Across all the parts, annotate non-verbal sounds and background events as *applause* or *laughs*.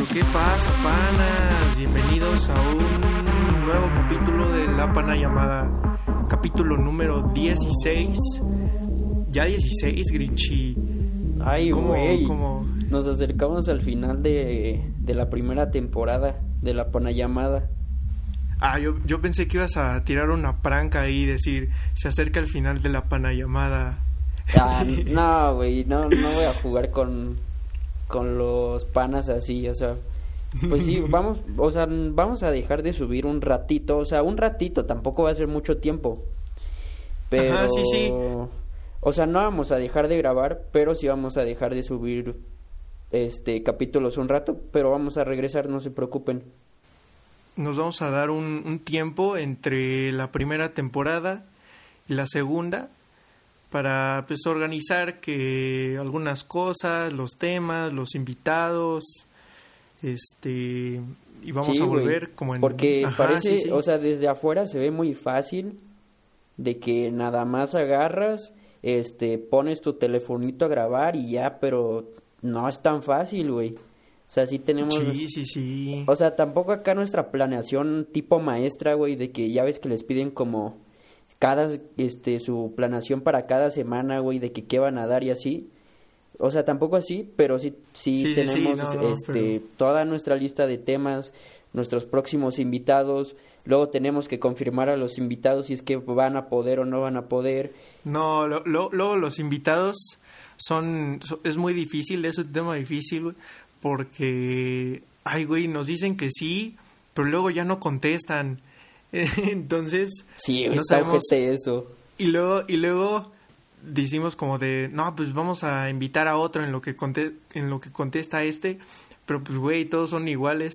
Pero qué pasa, panas. Bienvenidos a un nuevo capítulo de La Pana llamada capítulo número 16. Ya 16, Grinchy. Ay, ¿Cómo- güey. Nos acercamos al final de, de la primera temporada de la Panayamada. Ah, yo, yo pensé que ibas a tirar una pranca ahí y decir, se acerca el final de la pana llamada. Ah, *laughs* no, güey, no, no voy a jugar con, con los panas así, o sea. Pues sí, *laughs* vamos, o sea, vamos a dejar de subir un ratito, o sea, un ratito, tampoco va a ser mucho tiempo. Pero, Ajá, sí, sí. o sea, no vamos a dejar de grabar, pero sí vamos a dejar de subir este capítulos un rato, pero vamos a regresar, no se preocupen. Nos vamos a dar un, un tiempo entre la primera temporada y la segunda para pues organizar que algunas cosas, los temas, los invitados, este y vamos Sí, a volver como en Porque Ajá, parece, sí, sí. o sea, desde afuera se ve muy fácil de que nada más agarras, este, pones tu telefonito a grabar y ya, pero no es tan fácil, güey. O sea, sí tenemos... sí, sí, sí. O sea, tampoco acá nuestra planeación tipo maestra, güey, de que ya ves que les piden como cada, este, su planeación para cada semana, güey, de que qué van a dar y así. O sea, tampoco así, pero sí, sí, Sí, sí, sí, tenemos, no, no, este, pero- toda nuestra lista de temas, nuestros próximos invitados. Luego tenemos que confirmar a los invitados si es que van a poder o no van a poder. No, lo- lo- luego los invitados son, so- es muy difícil, es un tema difícil, güey, porque, ay, güey, nos dicen que sí, pero luego ya no contestan. *laughs* Entonces, Sí, no sabemos. eso. Y luego, y luego decimos como de, no, pues vamos a invitar a otro en lo que, conte- en lo que contesta este, pero pues, güey, todos son iguales,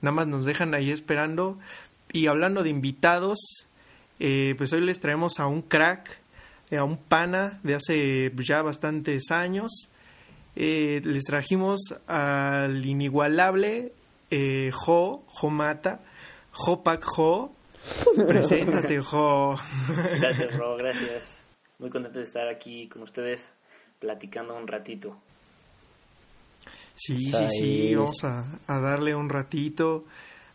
nada más nos dejan ahí esperando. Y hablando de invitados, eh, pues hoy les traemos a un crack, eh, a un pana de hace pues, ya bastantes años. Eh, les trajimos al inigualable eh, Jo, Jo Mata, Jo Pak Jo. Preséntate, Jo. Gracias, Ro, gracias. Muy contento de estar aquí con ustedes platicando un ratito. Sí, sí, sí, vamos a, a darle un ratito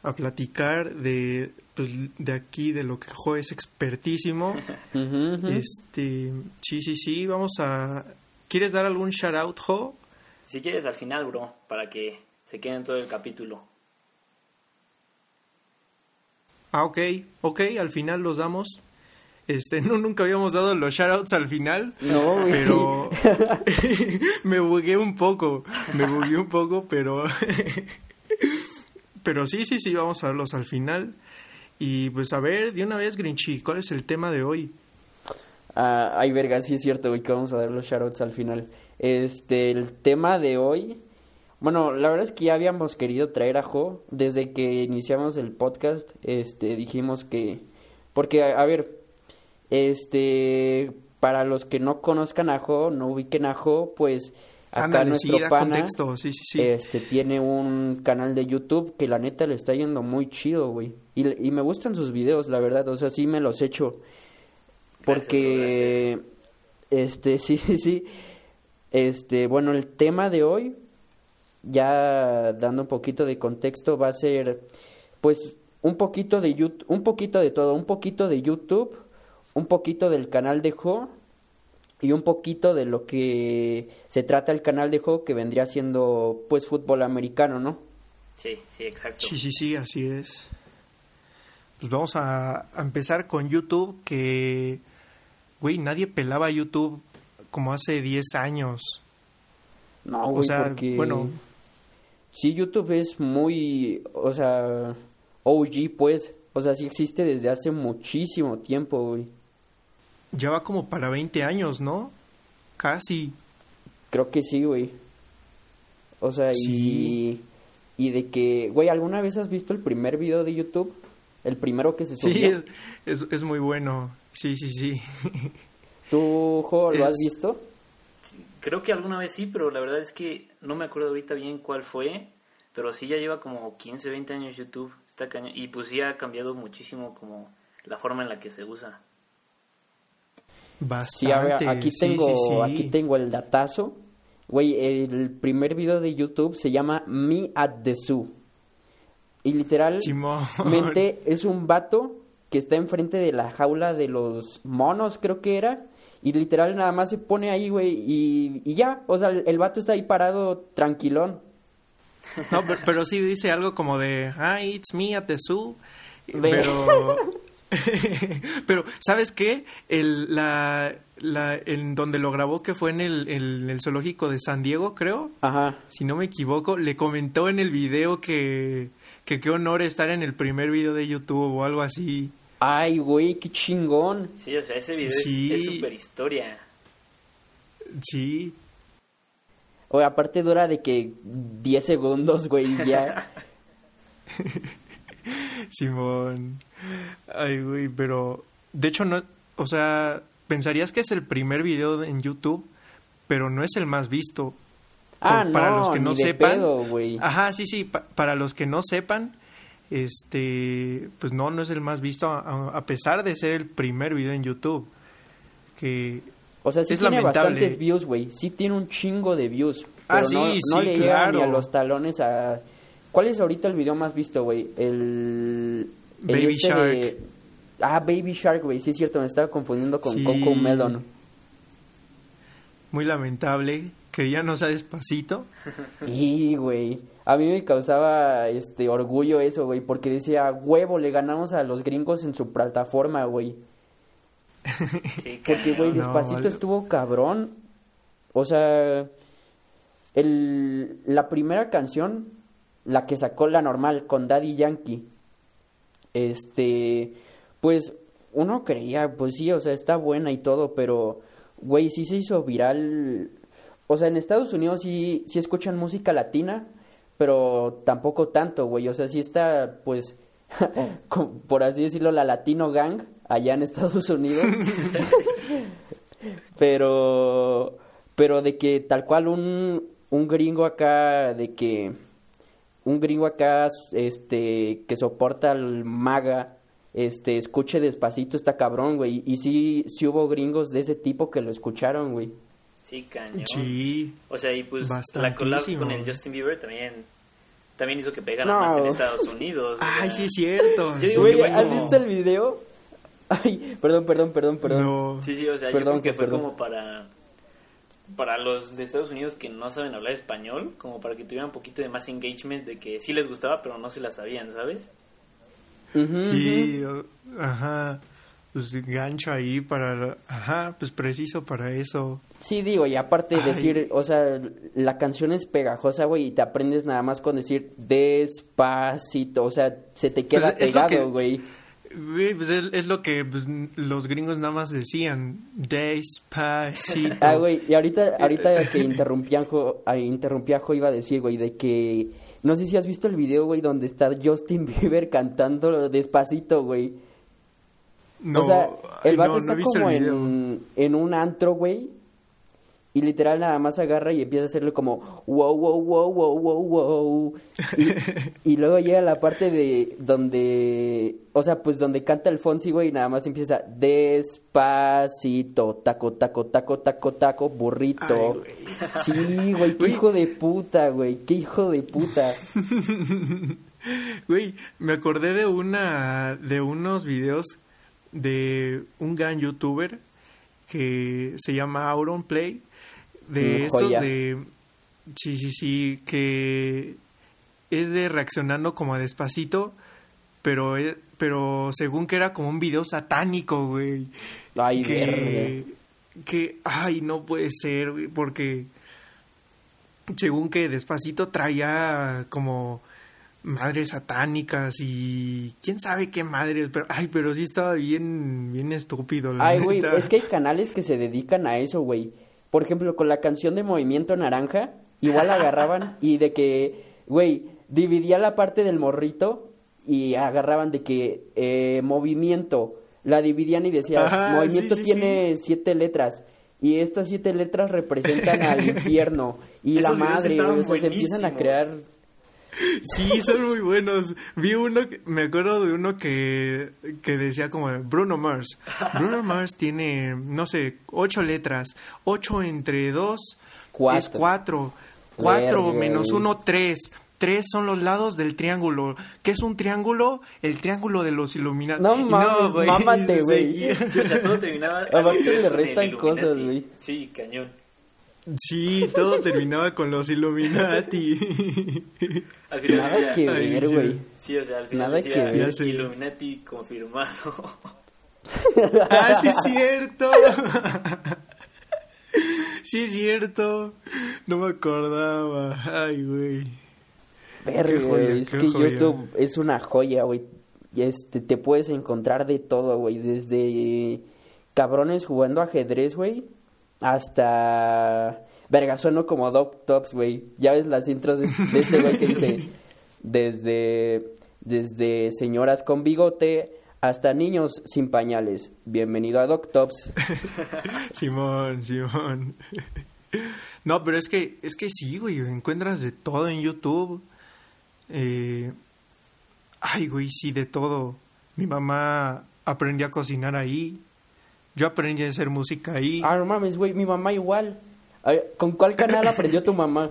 a platicar de, pues, de aquí, de lo que Jo es expertísimo. *laughs* Este, sí, sí, sí, vamos a... ¿Quieres dar algún shout out, Jo? Si quieres al final, bro, para que se queden todo el capítulo. Ah, ok, ok, al final los damos. Este, *laughs* no, nunca habíamos dado los shoutouts al final, No, güey. pero *laughs* *laughs* me bugué un poco, me bugué un poco, pero pero sí, sí, sí, vamos a darlos al final. Y pues a ver, de una vez, Grinchy, ¿cuál es el tema de hoy? Ah, ay, verga, sí es cierto, güey, que vamos a dar los shoutouts al final. Este, el tema de hoy. Bueno, la verdad es que ya habíamos querido traer a Jo desde que iniciamos el podcast. Este, dijimos que. Porque, a, a ver, este. Para los que no conozcan a Jo, no ubiquen a Jo, pues. Acá Ándale, nuestro da pana. contexto, sí, sí, sí. Este tiene un canal de YouTube que la neta le está yendo muy chido, güey. Y, le- y me gustan sus videos, la verdad. O sea, sí me los echo. Porque, este, *laughs* sí, sí, sí. Este, bueno, el tema de hoy, ya dando un poquito de contexto, va a ser, pues, un poquito de YouTube, un poquito de todo, un poquito de YouTube, un poquito del canal de Jo y un poquito de lo que se trata el canal de Jo, que vendría siendo, pues, fútbol americano, ¿no? Sí, sí, exacto. Sí, sí, sí, así es. Pues vamos a, a empezar con YouTube, que, güey, nadie pelaba YouTube como hace 10 años. No, O güey, sea, porque... bueno. Sí, YouTube es muy, o sea, OG, pues. O sea, sí existe desde hace muchísimo tiempo, güey. Ya va como para 20 años, ¿no? Casi. Creo que sí, güey. O sea, Sí. y... Y de que, güey, ¿alguna vez has visto el primer video de YouTube? El primero que se subió. Sí, es, es, es muy bueno. Sí, sí, sí. *laughs* ¿Tú, Jo, lo Es- has visto? Creo que alguna vez sí, pero la verdad es que no me acuerdo ahorita bien cuál fue. Pero sí ya lleva como 15, 20 años YouTube. Está cañón. Y pues sí ha cambiado muchísimo como la forma en la que se usa. Bastante. Sí, aquí sí, tengo, sí, sí. aquí tengo el datazo Güey, el primer video de YouTube se llama Me at the Zoo. Y literalmente es un vato que está enfrente de la jaula de los monos, creo que era. Y literal nada más se pone ahí, güey, y, y ya. O sea, el, vato está ahí parado tranquilón. No, pero, sí dice algo como de, ah, it's me at the zoo. Pero... *laughs* *laughs* pero, ¿sabes qué? El, la, la, en donde lo grabó, que fue en el, el, zoológico de San Diego, creo. Ajá. Si no me equivoco, le comentó en el video que, que qué honor estar en el primer video de YouTube o algo así. Ay, güey, qué chingón. Sí, o sea, ese video es súper historia. Sí. O aparte dura de que 10 segundos, güey, ya. *laughs* Simón. Ay, güey, pero de hecho no, o sea, pensarías que es el primer video en YouTube, pero no es el más visto. Ah, para los que no sepan. ajá, sí, sí, para los que no sepan, este, pues no, no es el más visto, a, pesar de ser el primer video en YouTube. Que o sea, sí tiene bastantes views, güey. Sí tiene un chingo de views. ah, sí, no, sí, no le llega ni a los talones a. ¿Cuál es ahorita el video más visto, güey? El. Baby este Shark. Ah, Baby Shark, güey. Sí, es cierto, me estaba confundiendo con Coco Melon. Muy lamentable que ya no sea despacito. Y, güey. A mí me causaba este orgullo eso, güey, porque decía, huevo, le ganamos a los gringos en su plataforma, güey. *laughs* porque, güey, despacito estuvo cabrón. O sea, el, la primera canción, la que sacó la normal con Daddy Yankee, este, pues uno creía, pues sí, o sea, está buena y todo, pero, güey, sí se hizo viral. O sea, en Estados Unidos sí, sí escuchan música latina, pero tampoco tanto, güey. O sea, sí está, pues, *laughs* por así decirlo, la Latino Gang allá en Estados Unidos. *laughs* pero, pero de que tal cual un, un gringo acá, de que un gringo acá, este, que soporta al maga, este, escuche despacito, está cabrón, güey. Y sí, sí hubo gringos de ese tipo que lo escucharon, güey. Sí, cañón. Sí. O sea, y pues la collab con el Justin Bieber también también hizo que pegara más en Estados Unidos. Ay, sí es cierto. Güey, ¿has visto el video? Ay, perdón, perdón, perdón, perdón. Sí, sí, o sea, perdón, yo creo que fue como para para los de Estados Unidos que no saben hablar español, como para que tuvieran un poquito de más engagement de que sí les gustaba, pero no se la sabían, ¿sabes? sí, ajá pues gancho ahí para, ajá, pues preciso para eso. Sí, digo, y aparte de decir, o sea, la canción es pegajosa, güey, y te aprendes nada más con decir despacito, o sea, se te queda pues pegado, güey. Pues es, lo que pues, los gringos nada más decían, despacito. Ah, güey, y ahorita, ahorita que interrumpía, interrumpía Jo iba a decir, güey, de que, no sé si has visto el video, güey, donde está Justin Bieber cantando despacito, güey o sea, el vato está como en, en un antro, güey. Y literal nada más agarra y empieza a hacerle como wow, wow, wow, wow, wow, wow. Y, y, luego llega la parte de donde, o sea, pues donde canta el Fonsi, güey, y nada más empieza despacito, taco, taco, taco, taco, taco, burrito. sí, güey, qué hijo de puta, güey, qué hijo de puta. *laughs* Güey, me acordé de una, de unos videos de un gran youtuber que se llama Auron Play, de mm, estos de... Sí, sí, sí, que es de reaccionando como a despacito, pero, e, pero según que era como un video satánico, güey. Ay, que, que, ay, no puede ser, güey, porque según que despacito traía como madres satánicas y quién sabe qué madres, pero ay, pero sí estaba bien bien estúpido. La ay, güey, es que hay canales que se dedican a eso, güey. Por ejemplo, con la canción de Movimiento Naranja, igual agarraban *laughs* y de que, güey, dividía la parte del morrito y agarraban de que eh, movimiento, la dividían y decía, movimiento tiene siete letras. Y estas siete letras representan al *laughs* infierno. Y la madre, o sea, se empiezan a crear Sí, son muy buenos. Vi uno, me acuerdo de uno que, que decía como Bruno Mars. Bruno Mars tiene, no sé, ocho letras. Ocho entre dos, Cuatro. Es cuatro. Cuatro menos uno, tres. Tres son los lados del triángulo. ¿Qué es un triángulo? El triángulo de los Illuminati. No *laughs* mames, mámate, güey. Sí, o sea, todo terminaba. Aparte que le restan cosas, güey. Sí, cañón. Sí, todo terminaba con los Illuminati. Al final Nada que Ay, ver, güey. Sí, o sea, al final Nada decía que ver. Illuminati confirmado. *laughs* ah, sí es cierto. sí es cierto. No me acordaba. Ay, güey. Joya, güey, es que joya. YouTube es una joya, güey. Y Este, te puedes encontrar de todo, güey. Desde cabrones jugando ajedrez, güey. Hasta... Verga, sueno como Doc Tops, güey. Ya ves las intros de, de este güey que dice... *laughs* Desde... Desde señoras con bigote hasta niños sin pañales. Bienvenido a Doc Tops. *laughs* Simón, Simón. *laughs* No, pero es que, es que sí, güey, encuentras de todo en YouTube. Eh, ay, güey, sí, de todo. Mi mamá aprendió a cocinar ahí. Yo aprendí a hacer música ahí. Ah, no mames, güey, mi mamá igual. ¿Con cuál canal aprendió tu mamá?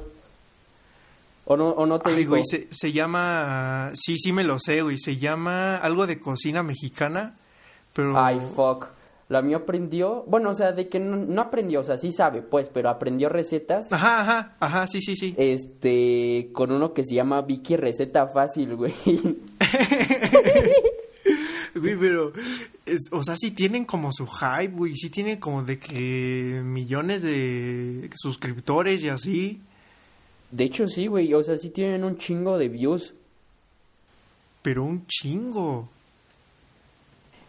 ¿O no, o no te Ay, dijo? güey, se, se llama... Sí, sí me lo sé, güey. Se llama algo de cocina mexicana, pero... Ay, fuck. La mía aprendió, bueno, o sea, de que no, no aprendió, o sea, sí sabe, pues, pero aprendió recetas, Ajá, ajá, ajá, sí, sí, sí. este, con uno que se llama Vicky Receta Fácil, güey. *laughs* *laughs* Güey, pero... es- o sea, sí tienen como su hype, güey. Sí tienen como de que millones de suscriptores y así. De hecho, sí, güey, o sea, sí tienen un chingo de views. Pero un chingo.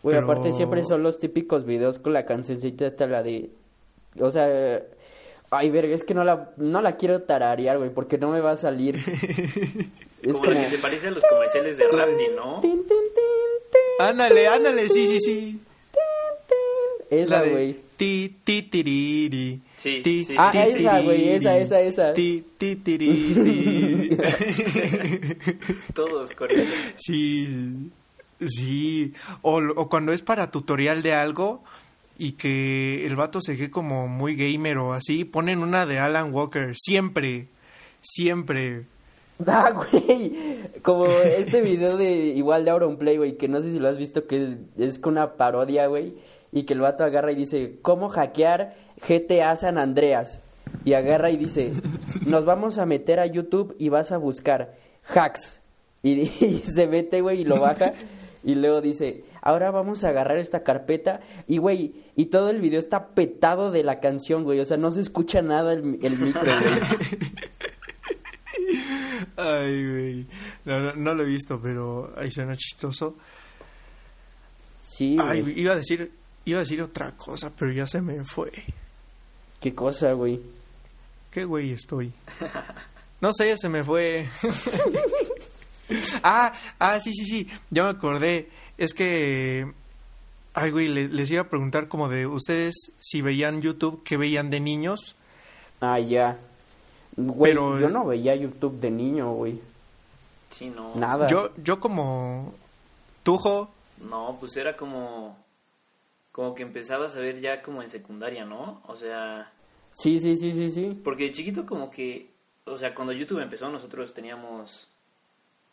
Güey, Pero- aparte siempre son los típicos videos con la cancioncita hasta la de... O sea... Ay, verga, es que no la, no la quiero tararear, güey, porque no me va a salir. *laughs* es como la que se parece a los comerciales de Randy, ¿no? Tin, tin, Ándale, ándale, sí, sí, sí. Esa, güey. Ti, ti, tiriri. Sí, Ti, sí, Ah, ti, esa, güey, esa, esa, esa. Ti, ti, tiriri. *laughs* Todos coreanos. Sí, sí. O, o cuando es para tutorial de algo y que el vato se ve como muy gamer o así, ponen una de Alan Walker. Siempre, siempre. *laughs* Ah, güey. Como este video de igual de Auronplay, güey, que no sé si lo has visto, que es, con una parodia, güey, y que el vato agarra y dice, ¿cómo hackear GTA San Andreas? Y agarra y dice, nos vamos a meter a YouTube y vas a buscar hacks. Y, *laughs* y se mete, güey, y lo baja. Y luego dice, ahora vamos a agarrar esta carpeta. Y, güey, y todo el video está petado de la canción, güey. O sea, no se escucha nada el, el micro, güey. *laughs* Ay, güey. No, no, no lo he visto, pero ahí suena chistoso. Sí, Ay, güey. iba a decir, iba a decir otra cosa, pero ya se me fue. Qué cosa, güey. ¿Qué güey estoy? No sé, se me fue. *laughs* ah, ah, sí, sí, sí. Ya me acordé. Es que. Ay, güey, le- les iba a preguntar como de ustedes si veían YouTube, ¿qué veían de niños? Ah, ya. Güey, Pero- yo no veía YouTube de niño, güey. Sí, no. Nada. Yo, yo como. Tujo. No, pues era como. Como que empezabas a ver ya como en secundaria, ¿no? O sea. Sí, sí, sí, sí, sí. Porque de chiquito como que. O sea, cuando YouTube empezó, nosotros teníamos.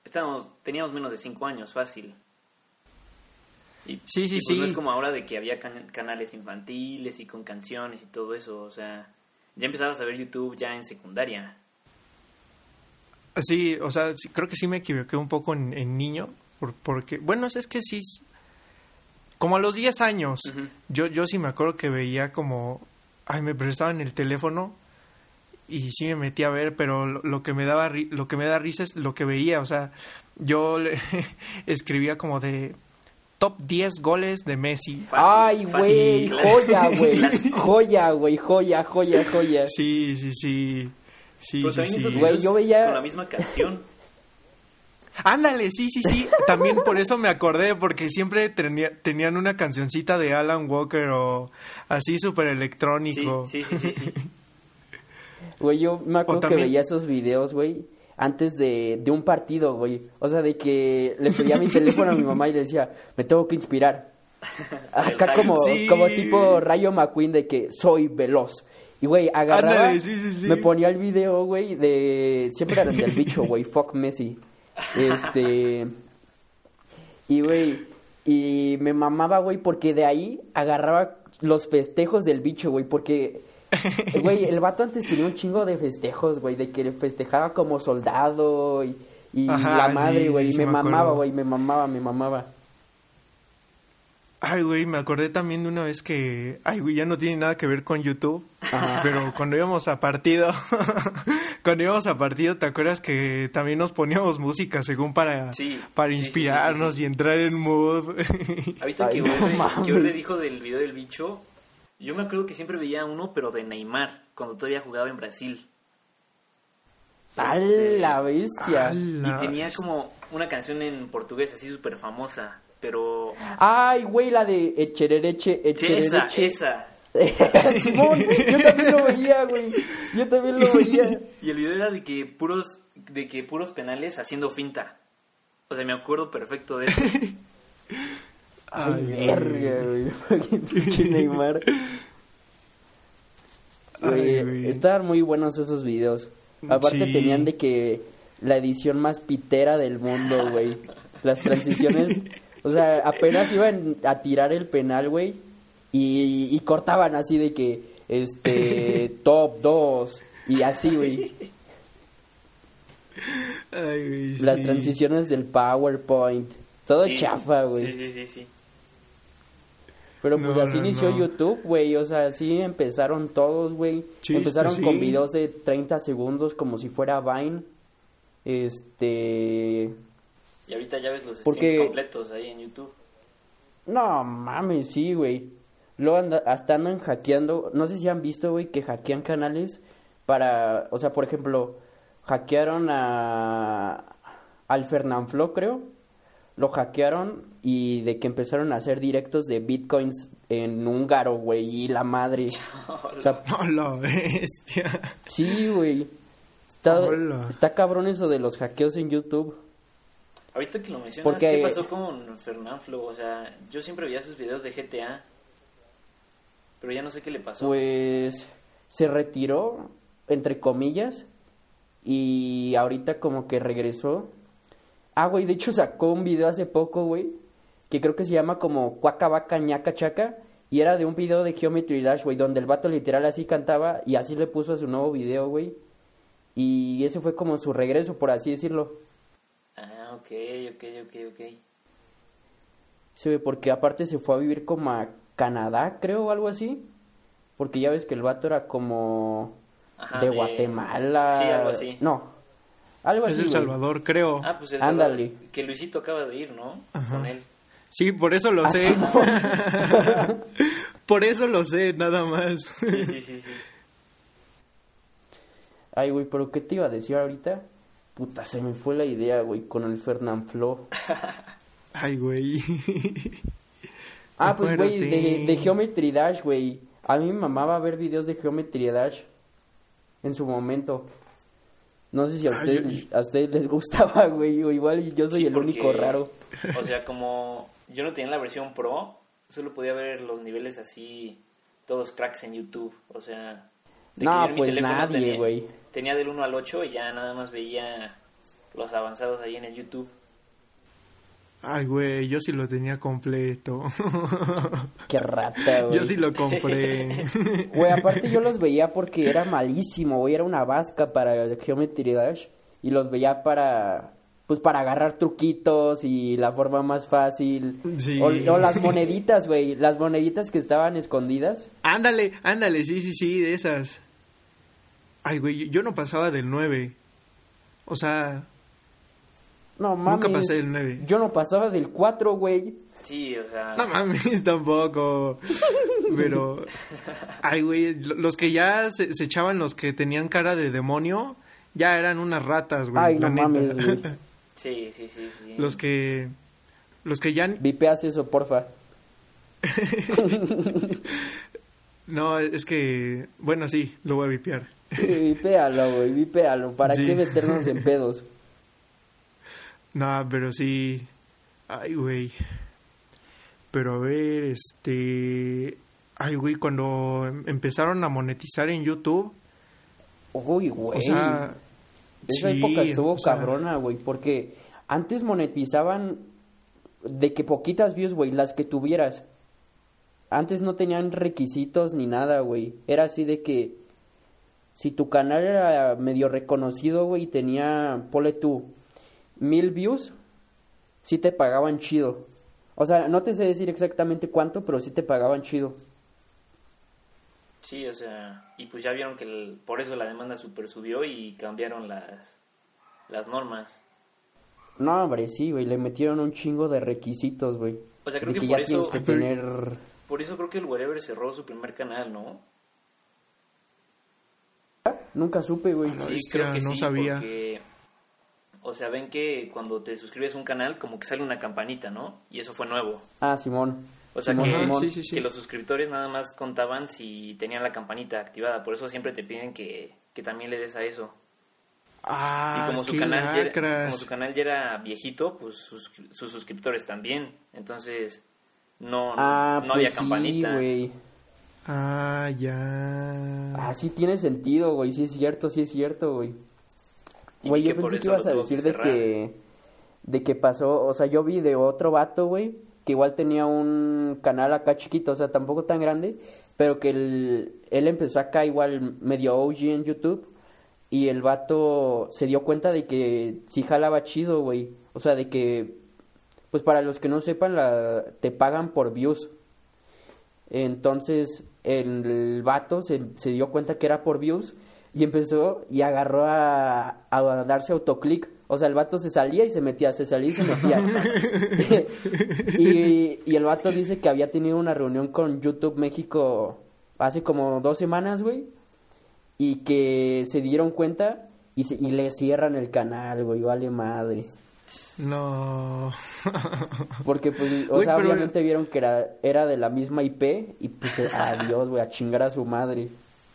Estábamos, teníamos menos de 5 años, fácil. Y, Sí, sí, y pues sí. No es como ahora de que había can- canales infantiles y con canciones y todo eso. O sea, ya empezabas a ver YouTube ya en secundaria. Sí, o sea, sí, creo que sí me equivoqué un poco en, en niño. por- porque, bueno, es que sí. Como a los 10 años. Yo, yo sí me acuerdo que veía como, ay, me prestaban el teléfono y sí me metí a ver, pero lo, lo que me daba, ri- lo que me da risa es lo que veía, o sea, yo le- *laughs* escribía como de top 10 goles de Messi. Fácil, Ay, güey, joya, *laughs* güey. Joya, güey, joya, joya, joya. Sí, sí, sí. Sí, Pero sí, sí. Güey, yo veía- Con la misma canción. Ándale, sí, sí, sí. *laughs* También por eso me acordé, porque siempre tenía- tenían una cancioncita de Alan Walker o así súper electrónico. sí, sí, sí, sí. *laughs* Güey, yo me acuerdo que veía esos videos, güey, antes de, de un partido, güey. O sea, de que le pedía mi teléfono a mi mamá y le decía, me tengo que inspirar. *laughs* Acá como, Sí. como tipo Rayo McQueen de que soy veloz Y, güey, agarraba, Ándale, sí, sí, sí. me ponía el video, güey, de... Siempre eran del bicho, güey, fuck Messi. Este... Y, güey, y me mamaba, güey, porque de ahí agarraba los festejos del bicho, güey, porque... *laughs* Güey, el vato antes tenía un chingo de festejos, güey, de que festejaba como soldado y, y Ajá, la madre, güey, y sí me me mamaba, güey, me mamaba, me mamaba. Ay, güey, me acordé también de una vez que... Ay, güey, ya no tiene nada que ver con YouTube. Pero cuando íbamos a partido... *laughs* cuando íbamos a partido, ¿te acuerdas que también nos poníamos música según para, Sí, para sí, sí, sí, inspirarnos sí. y entrar en mood? Ahorita Ay, que, no Ur, mames. que dijo del video del bicho, yo me acuerdo que siempre veía uno, pero de Neymar, cuando todavía jugaba en Brasil. ¡A Este, la bestia! Y tenía como una canción en portugués así súper famosa, pero... Ay, güey, la de Echerereche, Sí, esa, Echerereche. esa. *laughs* Simón, yo también lo veía, güey. Yo también lo veía. *laughs* Y el video era de que puros, de que puros penales haciendo finta. O sea, me acuerdo perfecto de eso. *laughs* Ay, verga, güey. *laughs* *laughs* Pinche Neymar. Ay, Güey, estaban muy buenos esos videos. Aparte Sí. tenían de que la edición más pitera del mundo, güey. Las transiciones, o sea, apenas iban a tirar el penal, güey, y, y cortaban así de que, este, *laughs* top 2, y así, güey. Ay, güey, Las sí. transiciones del PowerPoint, todo Sí, chafa, güey. Sí, sí, sí, sí. Pero pues No, así no, inició no. YouTube, güey. O sea, así empezaron todos, güey. Empezaron pues, con videos de 30 segundos como si fuera Vine. Este... Y ahorita ya ves los Porque- streams completos ahí en YouTube. No mames, sí, güey. Luego anda- hasta andan hackeando. No sé si han visto, güey, que hackean canales para. O sea, por ejemplo, hackearon a. Al Fernanfloo, creo. Lo hackearon y de que empezaron a hacer directos de bitcoins en húngaro, güey, y la madre. O sea, ¡A *laughs* la bestia! sí, güey. Está, Hola. está cabrón eso de los hackeos en YouTube. Ahorita que lo mencionas, Porque- ¿qué pasó con Fernanfloo? O sea, yo siempre veía sus videos de GTA, pero ya no sé qué le pasó. Pues se retiró, entre comillas, y ahorita como que regresó. Ah, güey, de hecho sacó un video hace poco, güey, que creo que se llama como Cuaca Vaca Ñaca Chaca, y era de un video de Geometry Dash, güey, donde el vato literal así cantaba y así le puso a su nuevo video, güey. Y ese fue como su regreso, por así decirlo. Ah, ok, ok, ok, ok. Sí, güey, porque aparte se fue a vivir como a Canadá, creo, o algo así. Porque ya ves que el vato era como Ajá, de de- Guatemala. Sí, algo así. No, algo Es así. El güey. Salvador, creo. Ah, pues el Ándale. Salvador, que Luisito acaba de ir, ¿no? Ajá. Con él. Sí, por eso lo Ah, sé. *laughs* Por eso lo sé, nada más. Sí, sí, sí, sí. Ay, güey, pero ¿qué te iba a decir ahorita? Puta, se me fue la idea, güey, con el Fernanfloo. *laughs* Ay, güey. Ah, pues, güey, de, de Geometry Dash, güey. A mí me mamaba ver videos de Geometry Dash en su momento. No sé si a Ay, ustedes, yo- a ustedes les *laughs* gustaba, güey, o igual yo soy Sí, el porque, único raro. O sea, como yo no tenía la versión Pro, solo podía ver los niveles así, todos cracks en YouTube. O sea, de que yo No, pues nadie, tenía- güey. Tenía del 1 al 8 y ya nada más veía los avanzados ahí en el YouTube. Ay, güey, yo sí lo tenía completo. *laughs* Qué rata, güey. yo sí lo compré. *laughs* Güey, aparte yo los veía porque era malísimo, güey, era una vasca para Geometry Dash y los veía para pues para agarrar truquitos y la forma más fácil. Sí. O, o las moneditas, güey, las moneditas que estaban escondidas. ándale, ándale, sí, sí, sí, de esas. Ay, güey, yo no pasaba del 9. O sea, No mames. nunca pasé del 9. Yo no pasaba del 4, güey. Sí, o sea, No mames, *laughs* tampoco. Pero, ay, güey, lo- los que ya se, se echaban los que tenían cara de demonio, ya eran unas ratas, güey. Ay, la no neta. mames, güey. *laughs* sí, sí, sí, sí. Los que, los que ya, Vipeas eso, porfa. *laughs* no, es que, bueno, sí, lo voy a vipear. Sí, Vipéalo, güey, vipéalo. ¿Para Sí. qué meternos en pedos? *laughs* No, pero sí, ay, güey. Pero a ver, este, Ay, güey, cuando em- empezaron a monetizar en YouTube. Uy, güey. O sea. Esa sí, época estuvo o sea, cabrona, güey, porque antes monetizaban de que poquitas views, güey, las que tuvieras. Antes no tenían requisitos ni nada, güey. Era así de que si tu canal era medio reconocido, güey, y tenía, ponle tú, mil views, sí te pagaban chido. O sea, no te sé decir exactamente cuánto, pero sí te pagaban chido. Sí, o sea, y pues ya vieron que el- por eso la demanda super subió y cambiaron las, las normas. No, hombre, sí, güey, le metieron un chingo de requisitos, güey. O sea, creo de que que por ya eso- tienes que *laughs* tener... Por eso creo que el Wherever cerró su primer canal, ¿no? Nunca supe, güey. Ah, no. Sí, bestia, creo que no sí, sabía. porque... O sea, ven que cuando te suscribes a un canal como que sale una campanita, ¿no? Y eso fue nuevo. Ah, Simón. O sea, Simón, que, Simón. sí, sí, sí. que los suscriptores nada más contaban si tenían la campanita activada. Por eso siempre te piden que, que también le des a eso. Ah, y como su, qué canal ya, era- como su canal ya era viejito, pues sus, sus suscriptores también. Entonces, no, Ah, no pues había campanita. sí, güey. Ah, ya. Ah, sí tiene sentido, güey. Sí es cierto, sí es cierto, güey. Y Güey, yo pensé que eso ibas a decir que de que... De que pasó... O sea, yo vi de otro vato, güey. Que igual tenía un canal acá chiquito. O sea, tampoco tan grande. Pero que él, él empezó acá igual medio OG en YouTube. Y el vato se dio cuenta de que sí jalaba chido, güey. O sea, de que... Pues para los que no sepan, la, te pagan por views. Entonces el vato se, se dio cuenta que era por views y empezó y agarró a, a darse autoclick. O sea, el vato se salía y se metía, se salía y se metía. *laughs* y, y el vato dice que había tenido una reunión con YouTube México hace como dos semanas, güey. Y que se dieron cuenta y, se- y le cierran el canal, güey, vale madre. No. Porque, pues, o sea, pero- obviamente vieron que era, era de la misma IP y pues, adiós, güey, a chingar a su madre.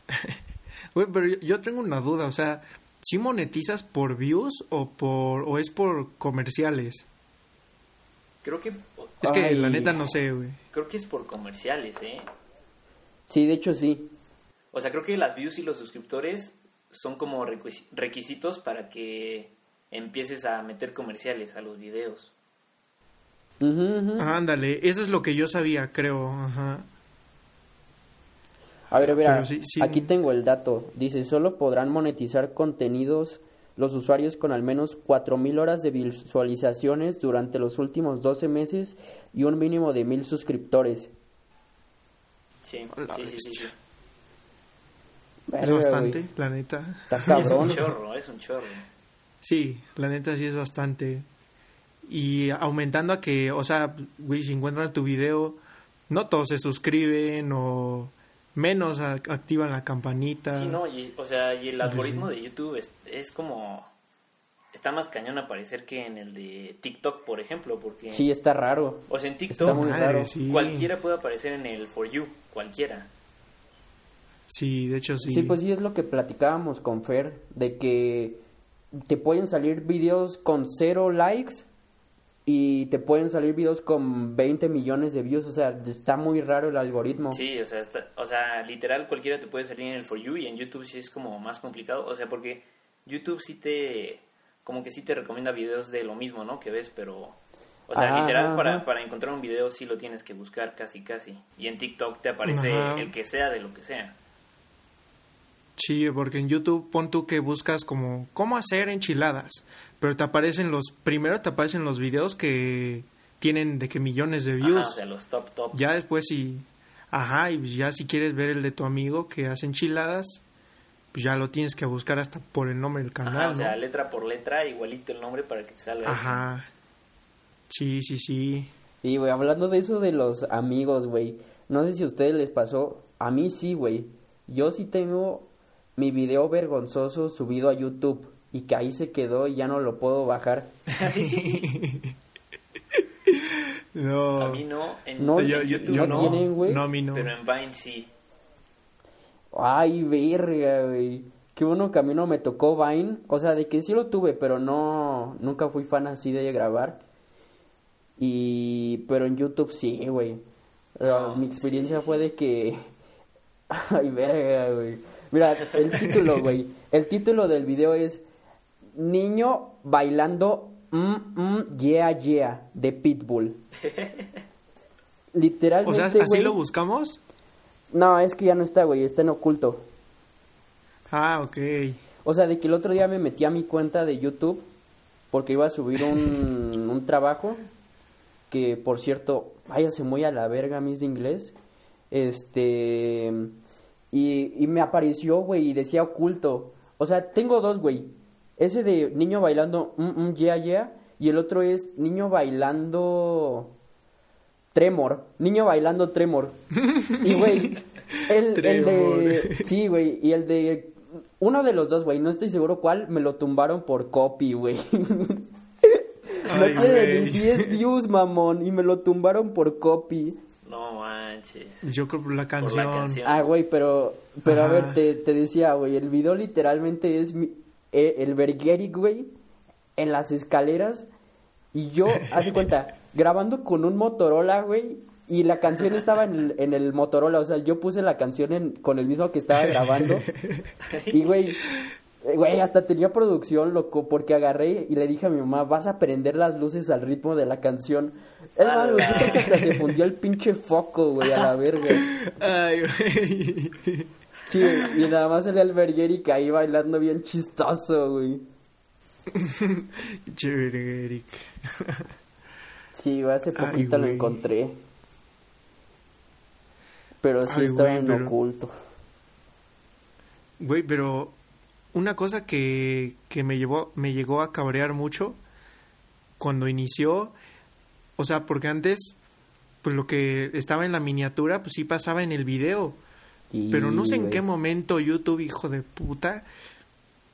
*laughs* Güey, pero yo, yo tengo una duda, o sea, ¿sí monetizas por views o por o es por comerciales? Creo que, Es que Ay. la neta no sé, güey. creo que es por comerciales, ¿eh? Sí, de hecho sí. O sea, creo que las views y los suscriptores son como requis- requisitos para que empieces a meter comerciales a los videos. Ujú. Ándale, eso es lo que yo sabía, creo. Ajá. A ver, mira, sí- sí. aquí tengo el dato. Dice, solo podrán monetizar contenidos los usuarios con al menos 4.000 horas de visualizaciones durante los últimos 12 meses y un mínimo de 1.000 suscriptores. Sí, sí, sí, sí. Es bastante, la neta. Está *laughs* Es cabrón. un chorro, es un chorro. Sí, la neta sí es bastante. Y aumentando a que, o sea, güey, si encuentran tu video, no todos se suscriben o menos a- activan la campanita. Sí, no, y, o sea, y el Pues algoritmo sí. de YouTube es, es como... Está más cañón aparecer que en el de TikTok, por ejemplo, porque... Sí, está raro. O sea, en Está TikTok muy Madre, raro. sí. cualquiera puede aparecer en el For You, cualquiera. Sí, de hecho sí. Sí. pues sí es lo que platicábamos con Fer, de que te pueden salir videos con cero likes y te pueden salir videos con 20 millones de views, o sea, está muy raro el algoritmo. Sí, o sea, está- o sea, literal cualquiera te puede salir en el For You y en YouTube sí es como más complicado, o sea, porque YouTube sí te, como que sí te recomienda videos de lo mismo, ¿no? Que ves, pero, o sea, Ajá, literal ajá. para, para encontrar un video sí lo tienes que buscar casi, casi. Y en TikTok te aparece Ajá. el que sea de lo que sea. Sí, porque en YouTube pon tú que buscas como cómo hacer enchiladas, pero te aparecen los primero te aparecen los videos que tienen de que millones de views. Ajá, o sea, los top top. Ya después si ajá, y ya si quieres ver el de tu amigo que hace enchiladas, pues ya lo tienes que buscar hasta por el nombre del canal, Ajá, o sea, letra por letra, igualito el nombre para que te salga. ese. Ajá. Sí, sí, sí. Y, güey, hablando de eso de los amigos, güey, no sé si a ustedes les pasó, a mí sí, güey. Yo sí tengo mi video vergonzoso subido a YouTube y que ahí se quedó y ya no lo puedo bajar. *laughs* No. A mí no, en, No, yo, yo, YouTube yo no, no. tienen, güey. No, a mí no. pero en Vine sí. Ay, verga, güey. Qué bueno que a mí no me tocó Vine. O sea, de que sí lo tuve, pero no. Nunca fui fan así de grabar. Y. Pero en YouTube sí, güey. Ah, mi experiencia fue de que... *laughs* Ay, verga, güey. Mira, el título, *laughs* güey. El título del video es Niño bailando mm, mm, yeah, yeah de Pitbull. Literalmente, O sea, ¿así lo buscamos? No, es que ya no está, güey. Está en oculto. Ah, ok. O sea, de que el otro día me metí a mi cuenta de YouTube porque iba a subir un, *laughs* un trabajo que, por cierto, váyase muy a la verga, mis de inglés. Este. Y, y me apareció, güey, y decía oculto. O sea, tengo dos, güey. Ese de niño bailando mm, mm, yeah, yeah. Y el otro es niño bailando. Tremor. Niño bailando Tremor. Y, güey, el, el de. Tremor. Sí, güey. Y el de. Uno de los dos, güey. No estoy seguro cuál. Me lo tumbaron por copy, güey. *laughs* No tiene ni 10 views, mamón. Y me lo tumbaron por copy. No manches. Yo creo por la Por canción. la canción. Ah, güey, pero. Pero a ver, te, te decía, güey. El video literalmente es mi- eh, el Bergeric, güey. En las escaleras. Y yo, *laughs* haz de cuenta, grabando con un Motorola, güey. Y la canción estaba en el, en el Motorola. O sea, yo puse la canción en- con el mismo que estaba grabando. *laughs* Y, güey. eh, Güey, hasta tenía producción, loco, porque agarré y le dije a mi mamá, vas a prender las luces al ritmo de la canción. Es más, güey, que hasta se fundió el pinche foco, güey, a la verga. Ay, güey. Sí, y nada más salía el Bergeric ahí bailando bien chistoso, güey. Chévere, Eric. Sí, güey, hace Ay, poquito lo encontré. Pero sí Ay, estaba güey, en pero- oculto. Güey, pero una cosa que, que me llevó, me llegó a cabrear mucho cuando inició, o sea, porque antes, pues lo que estaba en la miniatura, pues sí pasaba en el video. Y, Pero no sé en qué momento YouTube, hijo de puta,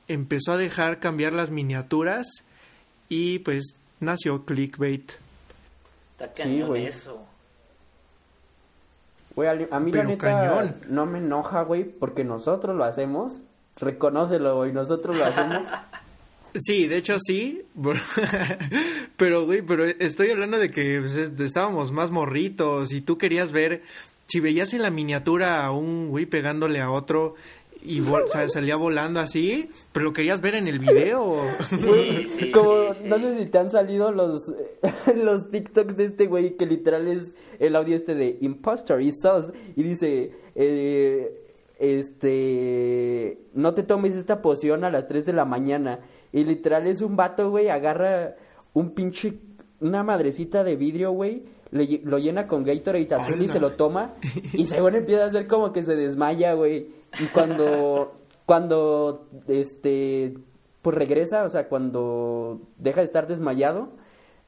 empezó a dejar cambiar las miniaturas y pues nació clickbait. Está Sí, cañón güey. eso. Güey, a, a mí la Pero neta cañón. no me enoja, güey, porque nosotros lo hacemos. Reconócelo, güey, nosotros lo hacemos. *laughs* Sí, de hecho sí, *laughs* pero güey, pero estoy hablando de que pues, es- estábamos más morritos y tú querías ver, si veías en la miniatura a un güey pegándole a otro y vol- *laughs* salía volando así, pero lo querías ver en el video. Sí, *laughs* sí, Como, sí, sí. no sé si te han salido los, los TikToks de este güey que literal es el audio este de Imposter y Sus y dice, eh, este, no te tomes esta poción a las 3 de la mañana y literal es un vato, güey, agarra un pinche, una madrecita de vidrio, güey, le lo llena con Gatorade azul y se lo toma y según empieza a hacer como que se desmaya, güey, y cuando, cuando, este, pues regresa, o sea, cuando deja de estar desmayado,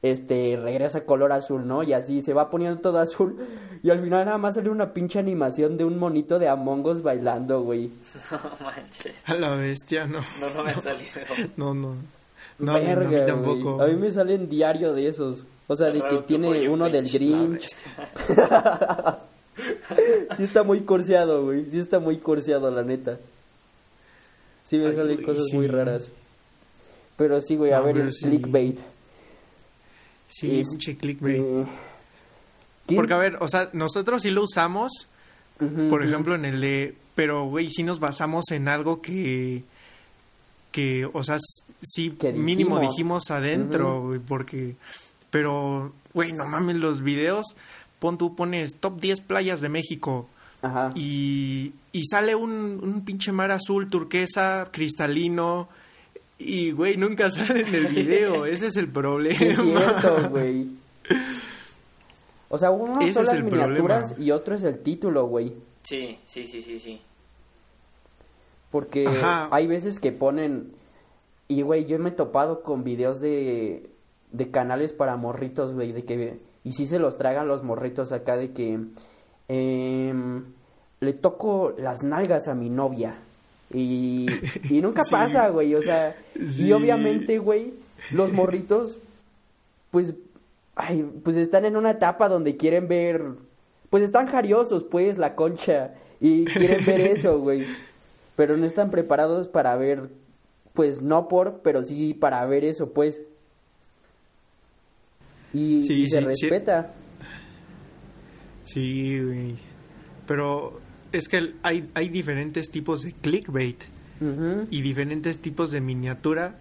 este, regresa color azul, ¿no? Y así se va poniendo todo azul. Y al final nada más sale una pinche animación de un monito de Among Us bailando, güey. *laughs* No manches. a la bestia, no. No, no me han salido. No, no. No, no, no, a mí güey. tampoco. A mí me salen diario de esos. O sea, de que tiene uno del. Grinch. *laughs* sí está muy corseado, güey. Sí está muy corseado, la neta. Sí me Ay, salen güey, cosas muy raras. Pero sí, güey, a No, ver el sí. clickbait. Sí, Este, pinche clickbait. ¿qué? Porque a ver, o sea, nosotros sí lo usamos, por ejemplo, en el de, pero güey, sí nos basamos en algo que, que, o sea, sí mínimo dijimos. adentro, güey, porque, pero, güey, no mames, los videos, pon tú pones top 10 playas de México Ajá. y, y sale un, un pinche mar azul, turquesa, cristalino, y, güey, nunca *laughs* sale en el video, ese es el problema. Sí, es cierto, güey. O sea, uno Ese son las miniaturas problema. y otro es el título, güey. Sí, sí, sí, sí, sí. Porque Ajá. hay veces que ponen... Y, güey, yo me he topado con videos de, de canales para morritos, güey, de que... Y sí se los tragan los morritos acá de que... em, le toco las nalgas a mi novia. Y, y nunca *laughs* Sí. pasa, güey, o sea... Sí. Y obviamente, güey, los morritos, pues... Ay, pues están en una etapa donde quieren ver... Pues están jariosos, pues, la concha. Y quieren ver *laughs* eso, güey pero no están preparados para ver, pues no por, pero sí para ver eso, pues. Y, Sí, y se respeta. Sí, güey. Pero es que hay, hay diferentes tipos de clickbait y diferentes tipos de miniatura.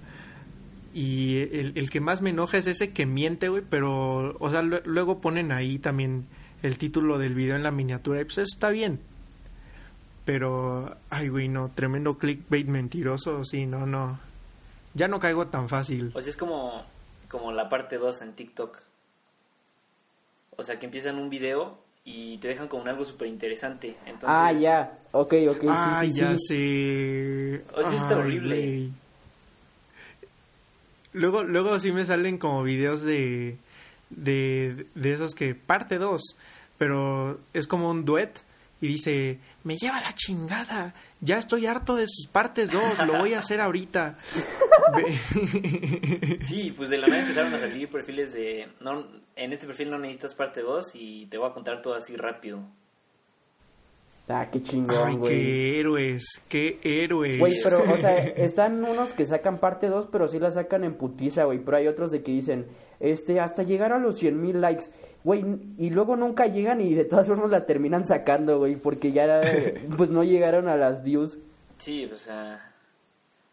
Y el, el que más me enoja es ese que miente, güey. Pero, o sea, lue- luego ponen ahí también el título del video en la miniatura. Y pues eso está bien. Pero, ay, güey, no. Tremendo clickbait mentiroso. Sí, no, no. Ya no caigo tan fácil. O sea, es como, como la parte 2 en TikTok. O sea, que empiezan un video y te dejan como en algo súper interesante. Entonces, Ah, ya. Ok, ok, sí, ah, sí, ya sí. O sé. sea, Pues está horrible. Luego, luego sí me salen como videos de, de, de esos que parte 2, pero es como un duet y dice, me lleva la chingada, ya estoy harto de sus partes 2, lo voy a hacer ahorita. *laughs* Sí, pues de la nada empezaron a salir perfiles de... No, en este perfil no necesitas parte 2 y te voy a contar todo así rápido. Ah, qué chingón, güey. qué héroes, qué héroes. Güey, pero, o sea, *laughs* están unos que sacan parte 2, pero sí la sacan en putiza, güey. Pero hay otros de que dicen, este, hasta llegar a los 100 mil likes. Güey, y luego nunca llegan y de todas formas la terminan sacando, güey, porque ya, *laughs* pues no llegaron a las views. Sí, o sea...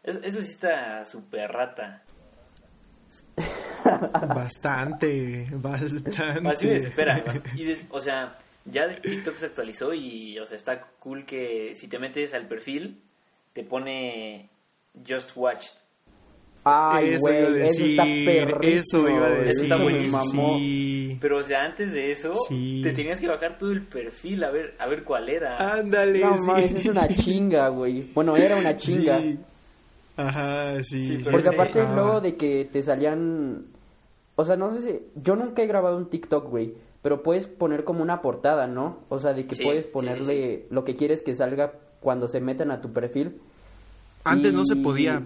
Eso, eso sí está súper rata. *laughs* Bastante, bastante. Así me desespera. Y des- o sea, ya TikTok se actualizó y, o sea, está cool que si te metes al perfil, te pone Just Watched. Ay, Eso iba a güey, eso está decir, eso iba a güey, decir. está buenísimo. Sí. Pero, o sea, antes de eso, Sí. te tenías que bajar todo el perfil a ver, a ver cuál era. Ándale, No sí. mames, es una chinga, güey. Bueno, era una *laughs* chinga. Ajá, sí. Porque aparte Ah. luego de que te salían... O sea, no sé si... Yo nunca he grabado un TikTok, güey. Pero puedes poner como una portada, ¿no? O sea, de que Sí, puedes sí, ponerle lo que quieres que salga cuando se metan a tu perfil. Antes no se podía.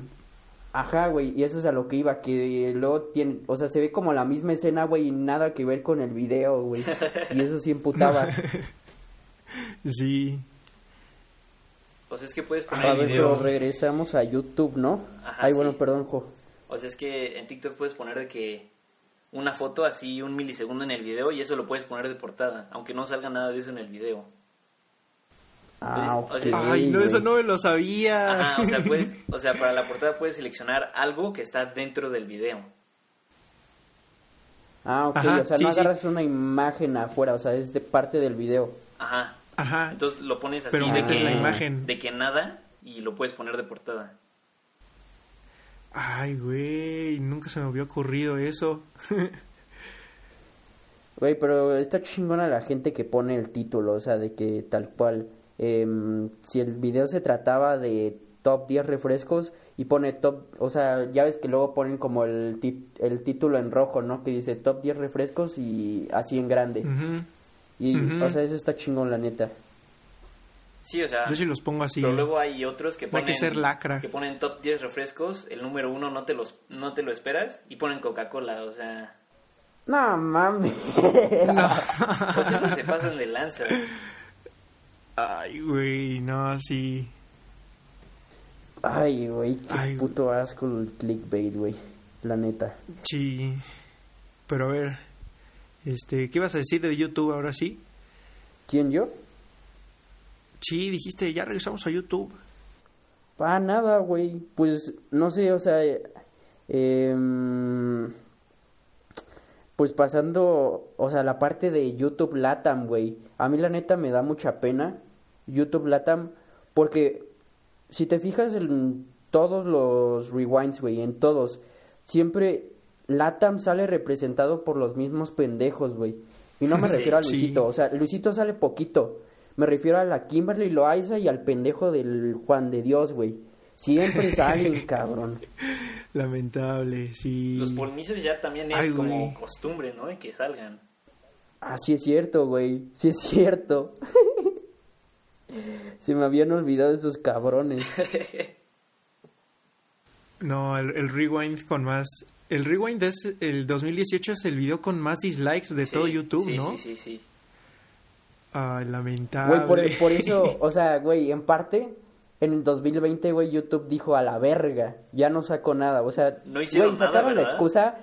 Ajá, güey, y eso es a lo que iba, que luego tiene, o sea, se ve como la misma escena, güey, y nada que ver con el video, güey. Y eso sí emputaba. *laughs* Sí. O sea, es que puedes A poner ver, video. pero regresamos a YouTube, ¿no? Ajá, Ay, sí. bueno, perdón, Jo. O sea, es que en TikTok puedes poner de que una foto así, un milisegundo en el video, y eso lo puedes poner de portada, aunque no salga nada de eso en el video. Ah, Pues, o ok. sea- Ay, no, eso no me lo sabía. Ajá, o sea, puedes, *laughs* o sea, para la portada puedes seleccionar algo que está dentro del video. Ah, ok, Ajá, o sea, sí, no sí. agarras una imagen afuera, o sea, es de parte del video. Ajá. Ajá. Entonces lo pones así Pero de metes que, la imagen. de que nada y lo puedes poner de portada. Ay, güey, nunca se me había ocurrido eso. *laughs* Güey, pero está chingona la gente que pone el título, o sea, de que tal cual, em, si el video se trataba de top 10 refrescos y pone top, o sea, ya ves que luego ponen como el, el título en rojo, ¿no? Que dice top 10 refrescos y así en grande. Ujú. Y, o sea, eso está chingón, la neta. Sí, o sea, Yo sí los pongo así. pero luego hay otros que No hay ponen que ser lacra. que ponen top 10 refrescos, el número uno no te los no te lo esperas y ponen Coca-Cola, o sea, No mames. *laughs* pues eso se pasan de lanza. Ay, güey, no, sí. Ay, güey, qué Ay, puto asco el clickbait, güey. La neta. Sí. Pero a ver, este, ¿qué ibas a decir de YouTube ahora sí? ¿Quién yo? Sí, dijiste, ya regresamos a YouTube. Ah, nada, güey. Pues no sé, o sea, eh, em, pues pasando, o sea, la parte de YouTube Latam, güey. A mí la neta me da mucha pena YouTube Latam porque si te fijas en todos los rewinds, güey, en todos, siempre Latam sale representado por los mismos pendejos, güey. Y no me *laughs* Sí, refiero a sí. Luisito, o sea, Luisito sale poquito. Me refiero a la Kimberly Loaiza y al pendejo del Juan de Dios, güey. Siempre *laughs* salen, cabrón. Lamentable, sí. Los polnicios ya también es Ay, como güey. costumbre, ¿no? De que salgan. Ah, sí es cierto, güey. Sí es cierto. *laughs* Se me habían olvidado esos cabrones. No, el, el rewind con más... El rewind es... El 2018 es el video con más dislikes de Sí, todo YouTube, sí, ¿no? Sí, sí, sí. Ay, lamentable. Güey, por, por eso, o sea, güey, en parte, en el 2020, güey, YouTube dijo a la verga, ya no sacó nada, o sea, No hicieron güey, sacaron nada, la excusa,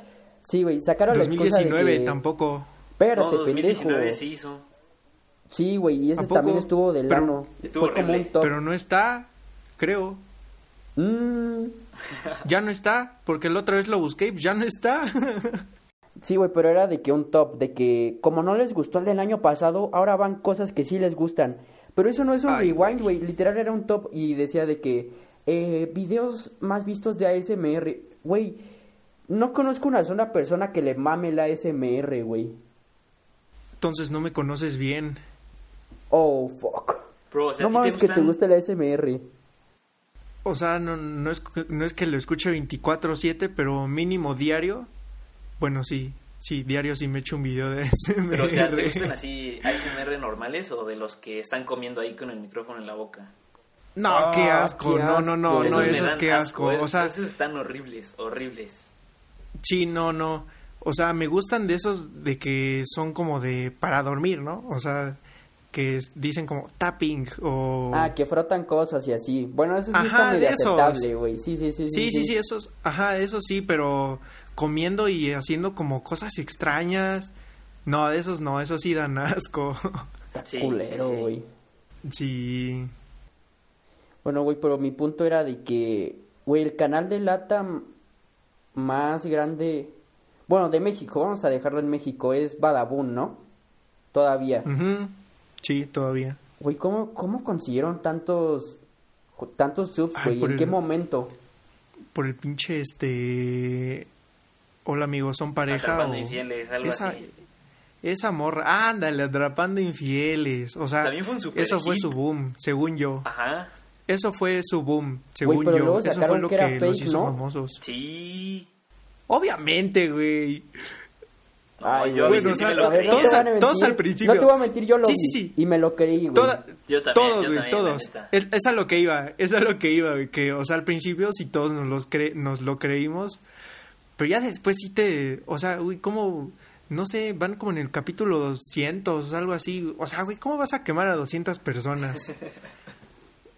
sí, güey, sacaron la excusa de 2019 que, tampoco. espérate, no, 2019 pendejo, sí hizo. Sí, güey, y ¿A ese también estuvo del ano. Estuvo Fue como un top. Pero no está, creo. Mm, Ya no está, porque la otra vez lo busqué y ya no está. sí, güey, pero era de que un top, de que como no les gustó el del año pasado, ahora van cosas que sí les gustan. Pero eso no es un Ay. rewind, güey, literal era un top y decía de que eh, videos más vistos de ASMR. Güey, no conozco una sola persona que le mame la ASMR, güey. Entonces no me conoces bien. Oh, fuck. Bro, o sea, no ¿a ti mames te que te gusta la ASMR. O sea, no, no, es, no es que lo escuche 24/7, pero mínimo diario. Bueno, sí, sí, diario sí me echo un video de SMR. Pero, o sea, ¿te gustan *laughs* así ASMR normales o de los que están comiendo ahí con el micrófono en la boca? No, Ah, qué asco. qué No, no, no, asco. no, eso es qué asco. eh, O sea, esos están horribles, horribles. sí, no, no. O sea, me gustan de esos de que son como de para dormir, ¿no? O sea, que es- dicen como tapping o... Ah, que frotan cosas y así. Bueno, eso sí Ajá, está medio aceptable, güey. Sí, sí, sí. Sí, sí, sí, esos, ajá, eso sí, pero comiendo y haciendo como cosas extrañas. No, de esos no, esos sí dan asco. *laughs* Sí, Culero, sí, sí. güey. sí. Bueno, güey, pero mi punto era de que, güey, el canal de lata más grande, bueno, de México, vamos a dejarlo en México, es Badabun, ¿no? Todavía. Ujú, Sí, todavía. Güey, ¿cómo, ¿cómo consiguieron tantos tantos subs, güey? ¿En el- qué momento? Por el pinche este... Hola amigos, ¿son pareja Atrapando o...? infieles, algo esa, así. esa morra, ándale, atrapando infieles. O sea, También fue un super eso fue su boom, según yo. Ajá, Eso fue su boom, según pero yo. luego Eso fue lo que que, era los fake, hizo ¿no? famosos. sí. Obviamente, güey. Ay, yo a güey, veces o sí me lo creí. no todos a- todos al principio. No te voy a mentir, yo lo Sí, vi sí, sí. y me lo creí, güey. Toda- Yo también, todos, yo güey, todos. Es, es a lo que iba, es a lo que iba, güey, que, o sea, al principio sí todos nos, los cre- nos lo creímos, pero ya después sí te, o sea, güey, ¿cómo, no sé, van como en el capítulo 200, algo así, o sea, güey, ¿cómo vas a quemar a 200 personas? *laughs*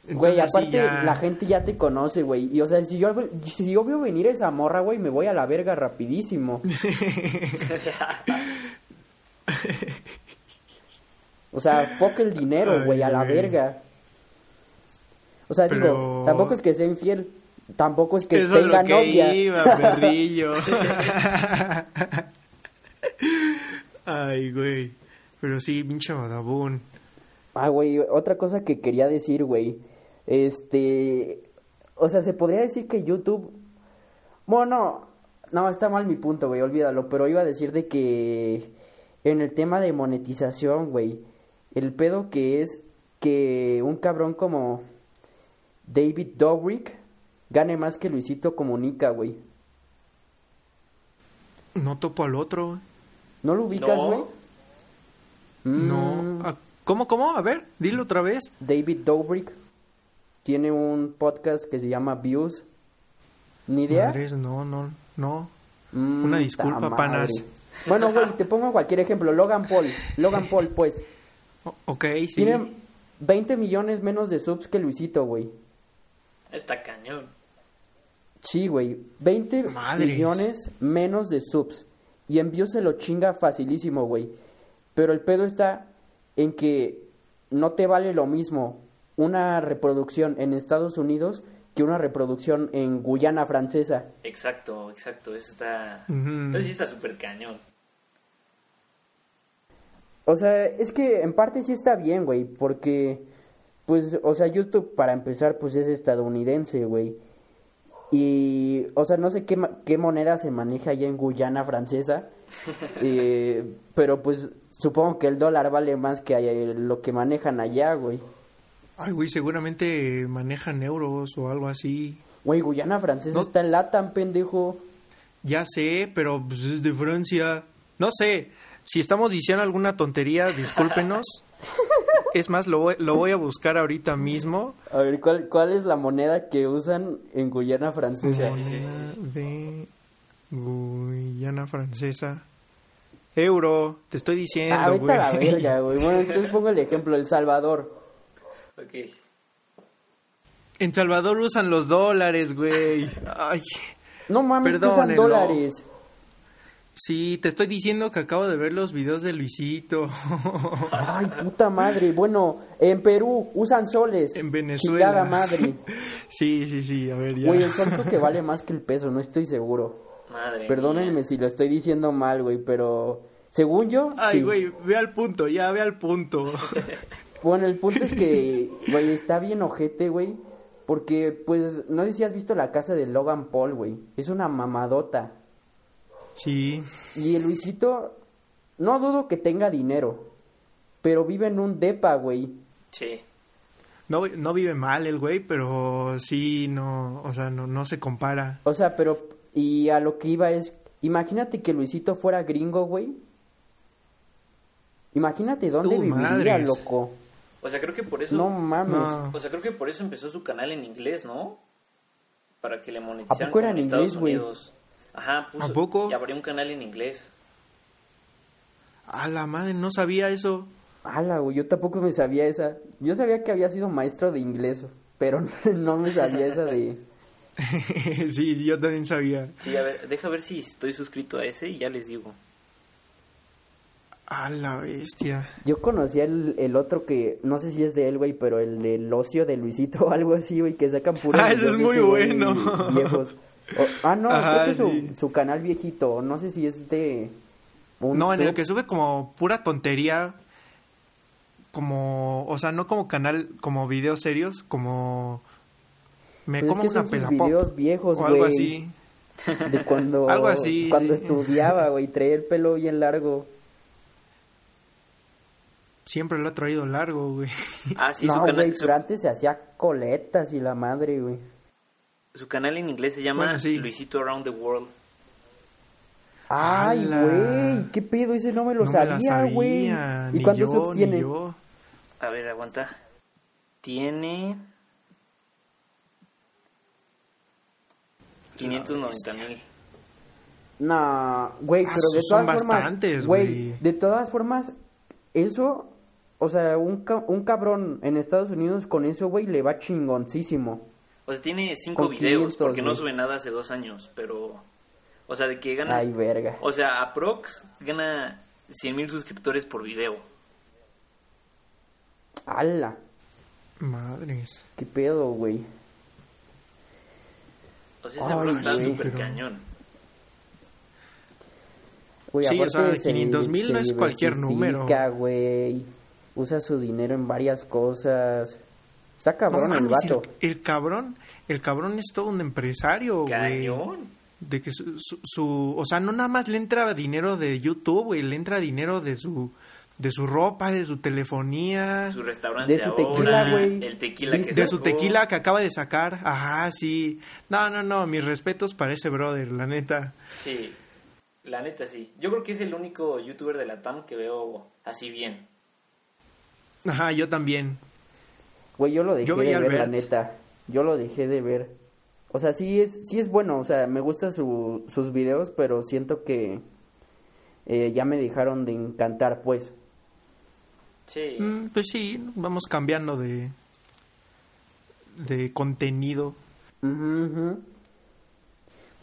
Güey, aparte ya- la gente ya te conoce, güey. Y o sea, si yo, si yo veo venir esa morra, güey, me voy a la verga rapidísimo. *laughs* o sea, fuck el dinero, güey, a la güey. verga. O sea, digo, tampoco es que sea infiel. Tampoco es que Eso es tenga lo que novia. iba, *laughs* perrillo. *laughs* Ay, güey. Pero sí, pinche badabun. Ah, güey, otra cosa que quería decir, güey. Este. O sea, se podría decir que YouTube. Bueno, no, no, está mal mi punto, güey, olvídalo. Pero iba a decir de que. En el tema de monetización, güey. El pedo que es que un cabrón como. David Dobrik gane más que Luisito Comunica, güey. No topo al otro. güey. ¿No lo ubicas, No. güey? Mm, No. Ah, ¿Cómo, cómo? A ver, dilo otra vez. David Dobrik tiene un podcast que se llama Views. ¿Ni idea? Madres, no, no, no. Mm, Una disculpa, panas. Bueno, güey, *laughs* te pongo cualquier ejemplo. Logan Paul. Logan Paul, pues. O- ok, sí. Tiene 20 millones menos de subs que Luisito, güey. Está cañón. Sí, güey. 20 Madres. millones menos de subs. Y en views se lo chinga facilísimo, güey. Pero el pedo está en que no te vale lo mismo una reproducción en Estados Unidos que una reproducción en Guyana francesa. Exacto, exacto. Eso está. Ujú. Eso sí está súper cañón. O sea, es que en parte sí está bien, güey, porque, pues, o sea, YouTube para empezar, pues es estadounidense, güey. Y, o sea, no sé qué, qué moneda se maneja allá en Guyana francesa, *laughs* eh, pero pues supongo que el dólar vale más que eh, lo que manejan allá, güey. Ay, güey, seguramente manejan euros o algo así. Güey, Guyana francesa No. está en Latam, pendejo. Ya sé, pero pues, es de Francia. No sé, si estamos diciendo alguna tontería, discúlpenos. *laughs* es más, lo voy, lo voy a buscar ahorita mismo. A ver, ¿cuál, ¿cuál es la moneda que usan en Guyana francesa? sí, sí, Moneda de Guyana francesa. Euro, te estoy diciendo, Ah, güey. la verga, güey. Bueno, entonces *laughs* pongo el ejemplo, El Salvador. Ok. En Salvador usan los dólares, güey. Ay, No mames, que usan dólares. Sí, te estoy diciendo que acabo de ver los videos de Luisito. Ay, puta madre. Bueno, en Perú usan soles. En Venezuela. Chingada madre. sí, sí, sí, a ver, ya. Güey, el sol que vale más que el peso, no estoy seguro. Madre Perdónenme mía. si lo estoy diciendo mal, güey, pero según yo, Ay, sí. güey, ve al punto, ya, ve al punto. *laughs* Bueno, el punto es que, *laughs* güey, está bien ojete, güey. Porque, pues, no sé si has visto la casa de Logan Paul, güey. Es una mamadota. Sí, Y el Luisito, no dudo que tenga dinero. Pero vive en un depa, güey. Sí. no, no vive mal el güey, pero sí, no, o sea, no, no se compara. O sea, pero, y a lo que iba es, imagínate que Luisito fuera gringo, güey. Imagínate dónde viviría, madres. loco. O sea, creo que por eso... No mames. No. O sea, creo que por eso empezó su canal en inglés, ¿no? Para que le monetizaran poco era en Estados inglés, güey? Unidos. Ajá, puso, ¿A poco? Y abrió un canal en inglés. A la madre, no sabía eso. Ala, güey, yo tampoco me sabía esa. Yo sabía que había sido maestro de inglés, pero *laughs* no me sabía esa de... *laughs* sí, yo también sabía. Sí, a ver, deja ver si estoy suscrito a ese y ya les digo. A la bestia. Yo conocía el, el otro que, no sé si es de él, güey, pero el del ocio de Luisito *laughs* o algo así, güey, que sacan puros Ah, videos es muy bueno. viejos. O- ah, no, Ajá, creo que es su, canal viejito, no sé si es de... un No, en el que sube como pura tontería. Como, o sea, no como canal, como videos serios, como... Me Pues es como que una son sus pelapop. videos viejos, O algo así. De cuando... *laughs* Algo así, Cuando sí. estudiaba, güey, traía el pelo bien largo. Siempre lo ha traído largo, güey. *laughs* Ah, sí, su, no, canal, güey, su, antes se hacía coletas y la madre, güey. su canal en inglés se llama Bueno, sí. Luisito Around the World. Ay, ¡Hala! güey, qué pedo, ese no me lo no me sabía, güey. ¿Y ni cuántos yo, subs ni tiene? yo. A ver, aguanta. Tiene... 590 mil. No, güey, Ah, pero de son todas formas, güey. de todas formas, eso, o sea, un, ca- un cabrón en Estados Unidos con eso, güey, le va chingoncísimo. O sea, tiene 5 Con videos 500, porque no sube nada hace dos años, pero... O sea, de que gana... Ay, verga. O sea, aprox gana 100 mil suscriptores por video. ¡Hala! Madres. ¿Qué pedo, güey? O sea, ese Ay, está súper pero- cañón. Güey, Sí, o sea, se- 500,000 no es cualquier número. güey. Usa su dinero en varias cosas. Está cabrón No el vato. el, el cabrón, el cabrón es todo un empresario, güey. Cañón. De que su, su, su- o sea, no nada más le entra dinero de YouTube, güey, le entra dinero de su, de su ropa, de su telefonía, Su restaurante De su ahora, tequila, güey. el tequila que de su tequila que acaba de sacar. Ajá, sí. No, no, no, mis respetos para ese brother, la neta. Sí, la neta sí. Yo creo que es el único youtuber de la TAM que veo así bien. Ajá, yo también. Güey, yo lo dejé Yo de ver, la neta. Yo lo dejé de ver. O sea, sí es, sí es bueno. O sea, me gustan su, sus videos, pero siento que eh, ya me dejaron de encantar, pues. Sí. Mm, pues sí, vamos cambiando de, de contenido. Ujú.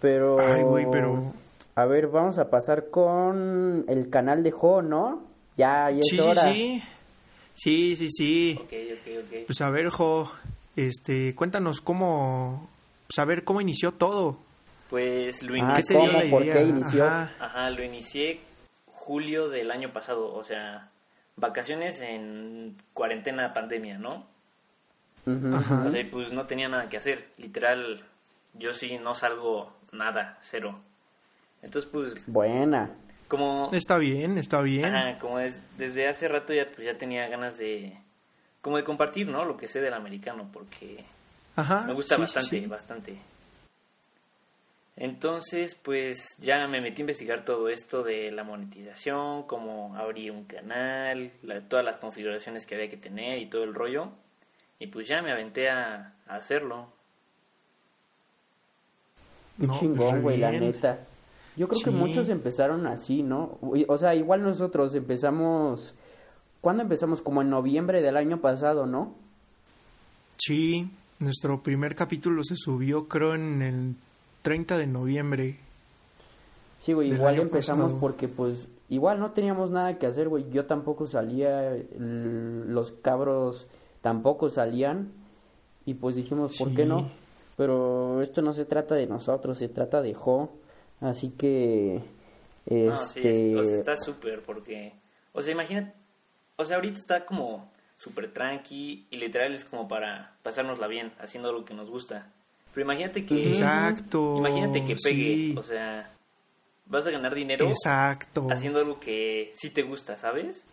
Pero... Ay, güey, pero... A ver, vamos a pasar con el canal de Jo, ¿no? Ya, ya es Sí, sí, hora. sí. Sí, sí, sí. Ok, ok, ok. Pues a ver, Jo, este, cuéntanos cómo, pues a ver cómo inició todo. Pues lo Ah, ¿Qué te inicié, dio la ¿cómo? ¿Por idea? qué inició? Ajá. ajá, lo inicié julio del año pasado, o sea, vacaciones en cuarentena pandemia, ¿no? Ajá. O sea, y pues no tenía nada que hacer, literal, yo sí no salgo nada, cero. Entonces, pues, Buena. Como Está bien, está bien. Ajá, como des- desde hace rato ya pues ya tenía ganas de como de compartir, ¿no? Lo que sé del americano porque Ajá. me gusta sí, bastante, sí. bastante. Entonces, pues ya me metí a investigar todo esto de la monetización, cómo abrir un canal, la- todas las configuraciones que había que tener y todo el rollo. Y pues ya me aventé a, a hacerlo. No, chingón, güey, la bien. neta. Yo creo que muchos empezaron así, ¿no? O sea, igual nosotros empezamos... ¿Cuándo empezamos? Como en noviembre del año pasado, ¿no? Sí, nuestro primer capítulo se subió creo en el 30 de noviembre. Sí, güey, igual empezamos pasado. porque pues igual no teníamos nada que hacer, güey. Yo tampoco salía, los cabros tampoco salían y pues dijimos, ¿por qué no? Pero esto no se trata de nosotros, se trata de Jo. Así que No, sí, este es- o sea, está súper porque... O sea, imagínate... O sea, ahorita está como súper tranqui y literal es como para pasárnosla bien, haciendo lo que nos gusta. Pero imagínate que... Exacto. Imagínate que pegue, sí, o sea, vas a ganar dinero Exacto. haciendo algo que sí te gusta, ¿sabes?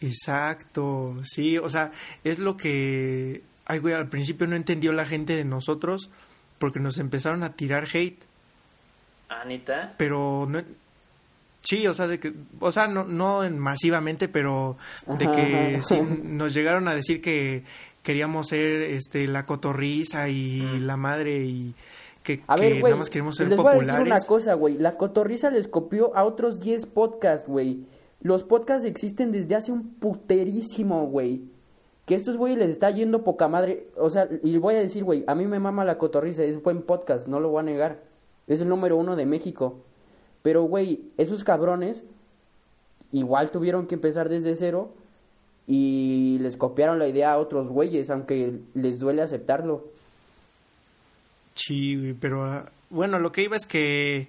Exacto, sí, o sea, es lo que, ay, güey, al principio no entendió la gente de nosotros porque nos empezaron a tirar hate, Anita, pero no, sí, o sea, de que, o sea, no, no en masivamente, pero de Ajá, que ajá. sí, nos llegaron a decir que queríamos ser, este, la cotorriza y Mm. la madre y que, A que ver, güey, nada más queremos ser les voy a decir populares. una cosa, güey. La cotorriza les copió a otros 10 podcasts, güey. Los podcasts existen desde hace un puterísimo, güey. Que estos güeyes les está yendo poca madre. O sea, y voy a decir, güey, a mí me mama la cotorriza, es buen podcast, no lo voy a negar. Es el número uno de México. Pero, güey, esos cabrones igual tuvieron que empezar desde cero y les copiaron la idea a otros güeyes, aunque les duele aceptarlo. Sí, güey, pero ah, bueno, lo que iba es que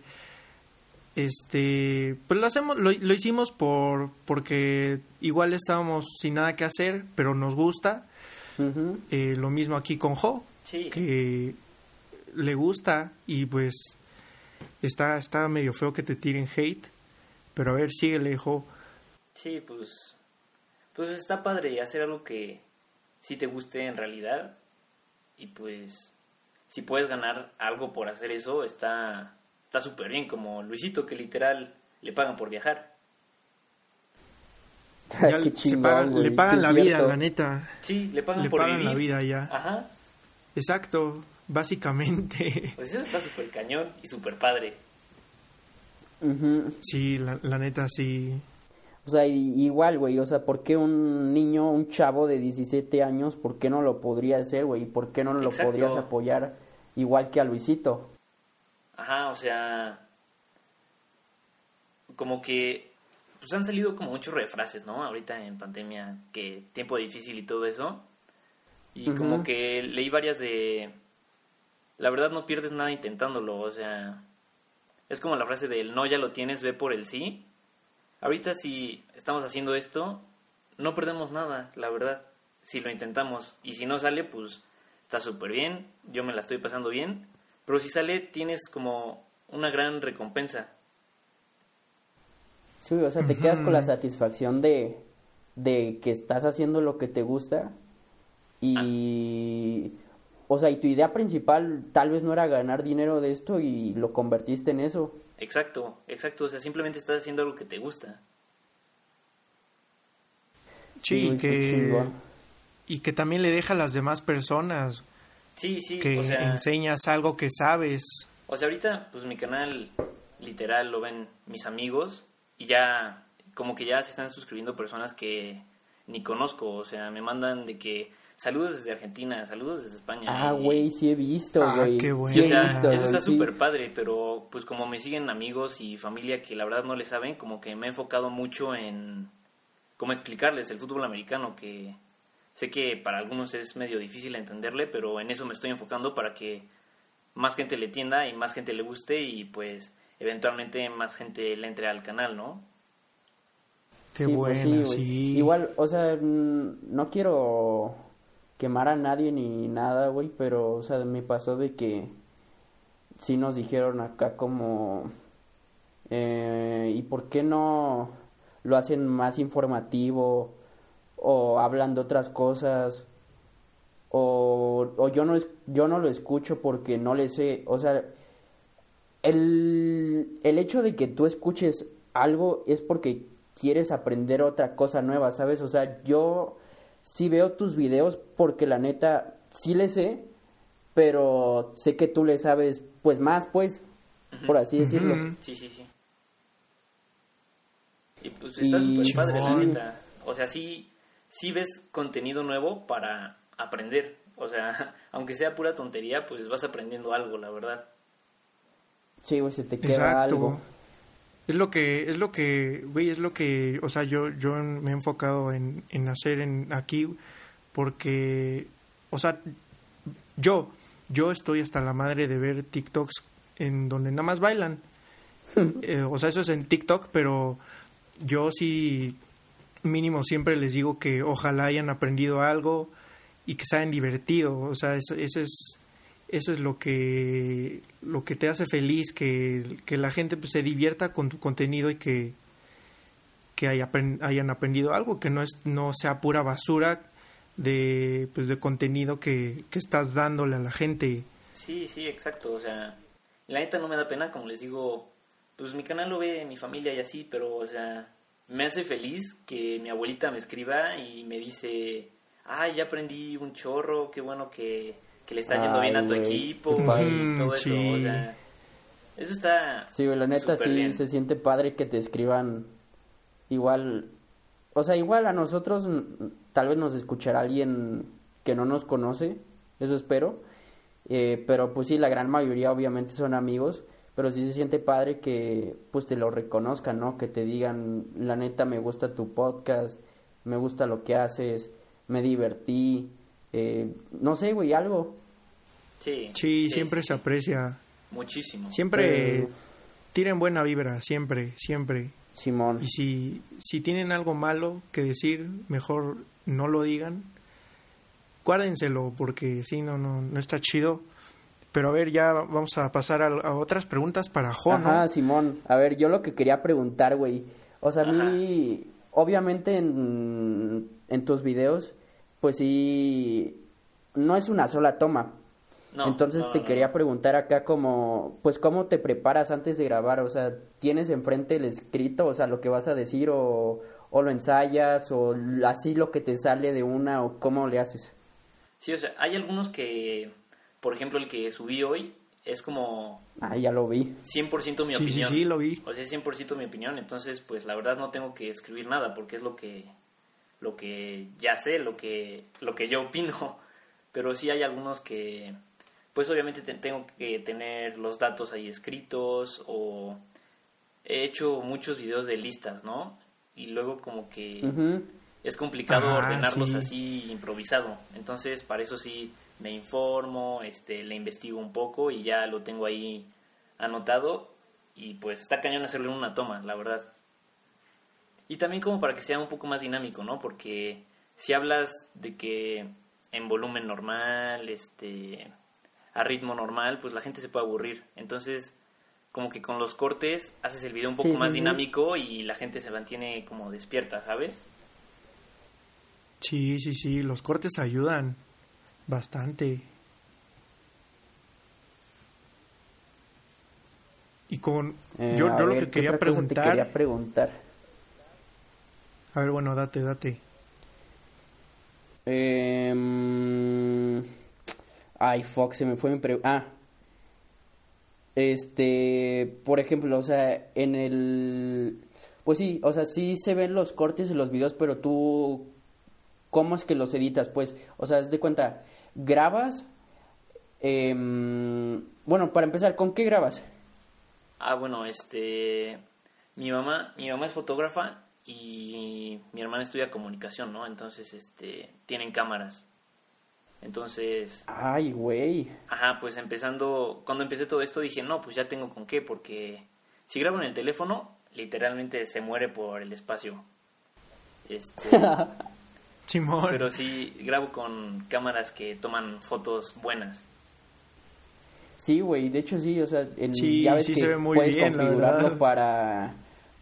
este, pues lo hacemos lo, lo hicimos por porque igual estábamos sin nada que hacer, pero nos gusta. Eh, lo mismo aquí con Jo, sí, que le gusta y pues está está medio feo que te tiren hate, pero a ver, síguele, Jo. sí, pues, pues está padre hacer algo que sí te guste en realidad y pues si puedes ganar algo por hacer eso está está súper bien como Luisito que literal le pagan por viajar. *laughs* Ya Qué se chingón, pagan- le pagan Sí, la vida, la neta. Sí, le pagan Le por pagan vivir. la vida ya. Ajá. Exacto, básicamente. *laughs* Pues eso está súper cañón y súper padre. Sí, la, la neta sí. O sea, igual, güey, o sea, ¿por qué un niño, un chavo de 17 años, por qué no lo podría hacer, güey? ¿Por qué no lo Exacto. podrías apoyar igual que a Luisito? Ajá, o sea, como que pues han salido como muchos refrases, ¿no? Ahorita en pandemia, que tiempo difícil y todo eso. Y como que leí varias de la verdad no pierdes nada intentándolo, o sea, es como la frase del no ya lo tienes, ve por el sí. Ahorita si estamos haciendo esto, no perdemos nada, la verdad, si lo intentamos. Y si no sale, pues está súper bien, yo me la estoy pasando bien. Pero si sale, tienes como una gran recompensa. Sí, o sea, te quedas con la satisfacción de, de que estás haciendo lo que te gusta y... O sea, y tu idea principal tal vez no era ganar dinero de esto y lo convertiste en eso. Exacto, exacto. O sea, simplemente estás haciendo algo que te gusta. Sí, que y que también le deja a las demás personas Sí, sí, que o sea, enseñas algo que sabes. o sea, ahorita pues mi canal literal lo ven mis amigos y ya como que ya se están suscribiendo personas que ni conozco, o sea, me mandan de que saludos desde Argentina, saludos desde España. Ah, güey, sí he visto, Ah, güey. qué Sí bueno. Sí, o he sea, visto, eso está sí. súper padre, pero pues como me siguen amigos y familia que la verdad no le saben, como que me he enfocado mucho en cómo explicarles el fútbol americano, que sé que para algunos es medio difícil entenderle, pero en eso me estoy enfocando para que más gente le entienda y más gente le guste y pues eventualmente más gente le entre al canal, ¿no? Qué Sí, pues buena, sí. Igual, o sea, no quiero quemar a nadie ni nada, güey, pero, o sea, me pasó de que sí nos dijeron acá como, eh, ¿y por qué no lo hacen más informativo o hablan de otras cosas? O, o yo no es, yo no lo escucho porque no le sé, o sea, el, el hecho de que tú escuches algo es porque quieres aprender otra cosa nueva, ¿sabes? O sea, yo sí veo tus videos porque la neta sí le sé, pero sé que tú le sabes pues más, pues, por así decirlo. Sí, sí, sí. Y pues está Y- súper padre, la neta. O sea, sí, sí ves contenido nuevo para aprender. O sea, *laughs* aunque sea pura tontería, pues vas aprendiendo algo, la verdad. Sí, güey, se te queda algo. Es lo que, es lo que, güey, es lo que, o sea, yo, yo me he enfocado en, en hacer en aquí porque, o sea, yo, yo estoy hasta la madre de ver TikToks en donde nada más bailan. *laughs* Eh, o sea, eso es en TikTok, pero yo sí mínimo siempre les digo que ojalá hayan aprendido algo y que se hayan divertido. O sea, eso, es eso es lo que lo que te hace feliz que, que la gente pues, se divierta con tu contenido y que que hayan aprendido algo que no es no sea pura basura de pues de contenido que, que estás dándole a la gente. Sí sí exacto o sea la neta no me da pena como les digo pues mi canal lo ve mi familia y así pero o sea me hace feliz que mi abuelita me escriba y me dice ay ya aprendí un chorro qué bueno que que le está yendo bien a tu equipo y todo eso. O sea, eso está. Sí, la neta sí se siente padre que te escriban igual. O sea, igual a nosotros tal vez nos escuchará alguien que no nos conoce, eso espero. Eh, pero pues sí, la gran mayoría obviamente son amigos, pero sí se siente padre que pues te lo reconozcan, ¿no? Que te digan, la neta me gusta tu podcast, me gusta lo que haces, me divertí, eh, no sé, güey, algo. Sí, sí, siempre se aprecia. Muchísimo. Siempre tienen buena vibra, siempre, siempre. Simón. Y si, si tienen algo malo que decir, mejor no lo digan. Guárdenselo, porque si no, no, no está chido. Pero a ver, ya vamos a pasar a, otras preguntas para Juan. Ajá, Simón. A ver, yo lo que quería preguntar, güey. O sea, a mí, obviamente en, en tus videos pues sí, no es una sola toma. Entonces te quería preguntar acá como, pues cómo te preparas antes de grabar, o sea, ¿tienes enfrente el escrito, o sea, lo que vas a decir o, o lo ensayas o así lo que te sale de una o cómo le haces? Sí, o sea, hay algunos que, por ejemplo, el que subí hoy es como... Ah, ya lo vi. 100% mi opinión. Sí, sí, lo vi. O sea, 100% mi opinión, entonces pues la verdad no tengo que escribir nada porque es lo que lo que ya sé, lo que, lo que yo opino, *laughs* pero sí hay algunos que, pues obviamente tengo que tener los datos ahí escritos o he hecho muchos videos de listas, ¿no? Y luego como que es complicado ordenarlos así improvisado, entonces para eso sí me informo, este, le investigo un poco y ya lo tengo ahí anotado. Y pues está cañón hacerlo en una toma, la verdad. Y también como para que sea un poco más dinámico, ¿no? Porque si hablas de que en volumen normal, este, a ritmo normal, pues la gente se puede aburrir. Entonces, como que con los cortes haces el video un poco más dinámico y la gente se mantiene como despierta, ¿sabes? Sí, sí, sí, los cortes ayudan bastante. Y con eh, yo, lo que quería preguntar, quería preguntar a ver, bueno, date, date. Eh... Ay, fuck, se me fue mi pregunta. Ah. Este, por ejemplo, o sea, en el... Pues sí, o sea, sí se ven los cortes en los videos, pero tú, ¿cómo es que los editas? Pues, o sea, haz de cuenta, grabas... Eh... Bueno, para empezar, ¿con qué grabas? Ah, bueno, este... Mi mamá, mi mamá es fotógrafa y mi hermana estudia comunicación, ¿no? Entonces, este, tienen cámaras. Entonces... Ay, güey. Ajá, pues empezando, cuando empecé todo esto dije, no, pues ya tengo con qué, porque si grabo en el teléfono, literalmente se muere por el espacio. Este... *laughs* Simón. Pero sí grabo con cámaras que toman fotos buenas. Sí, güey, de hecho sí, o sea, en, ya ves que se ve muy puedes bien, configurarlo para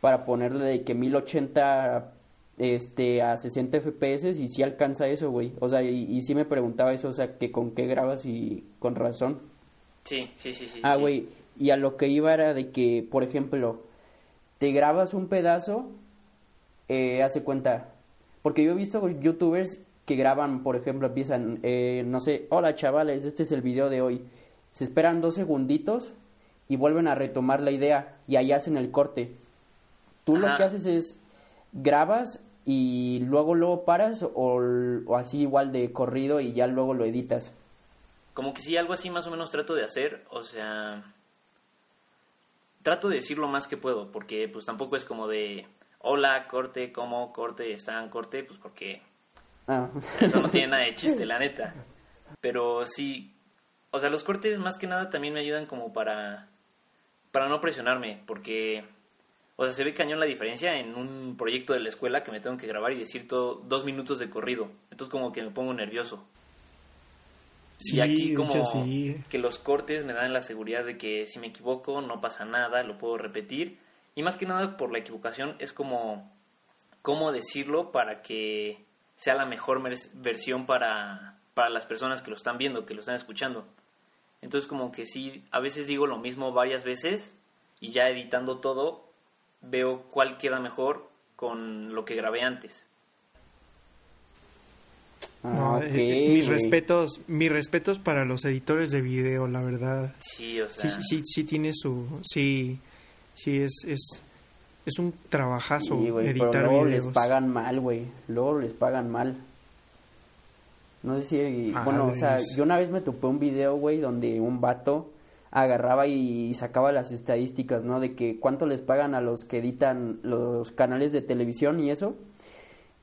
para ponerle de que 1080 este, a 60 FPS y si alcanza eso, güey. O sea, y, y sí me preguntaba eso, o sea, que con qué grabas y con razón. Sí, sí, sí, sí. Ah, güey, y a lo que iba era de que, por ejemplo, te grabas un pedazo, eh, hace cuenta, porque yo he visto youtubers que graban, por ejemplo, empiezan, eh, no sé, hola chavales, este es el video de hoy. Se esperan dos segunditos y vuelven a retomar la idea y ahí hacen el corte. Tú lo que haces es grabas y luego luego paras o, así igual de corrido y ya luego lo editas. Como que sí, algo así más o menos trato de hacer, o sea, trato de decir lo más que puedo, porque pues tampoco es como de, hola, corte, ¿cómo? Corte, están, corte, pues porque Ah. eso no tiene nada de *laughs* chiste, la neta. Pero sí, o sea, los cortes más que nada también me ayudan como para, para no presionarme, porque, o sea, se ve cañón la diferencia en un proyecto de la escuela que me tengo que grabar y decir todo dos minutos de corrido. Entonces como que me pongo nervioso. Sí, y aquí como hecho, sí. que los cortes me dan la seguridad de que si me equivoco no pasa nada, lo puedo repetir. Y más que nada por la equivocación es como cómo decirlo para que sea la mejor versión para, para las personas que lo están viendo, que lo están escuchando. Entonces como que sí, a veces digo lo mismo varias veces y ya editando todo veo cuál queda mejor con lo que grabé antes. No, Ah, eh, mis respetos, mis respetos para los editores de video, la verdad. Sí, o Sí, sea, sí, sí, sí tiene su, sí, sí es, es, es un trabajazo Sí, güey, pero editar luego videos. les pagan mal, güey. Luego les pagan mal. No sé si... Bueno, o sea, yo una vez me topé un video, güey, donde un vato agarraba y sacaba las estadísticas, ¿no? De que cuánto les pagan a los que editan los canales de televisión y eso.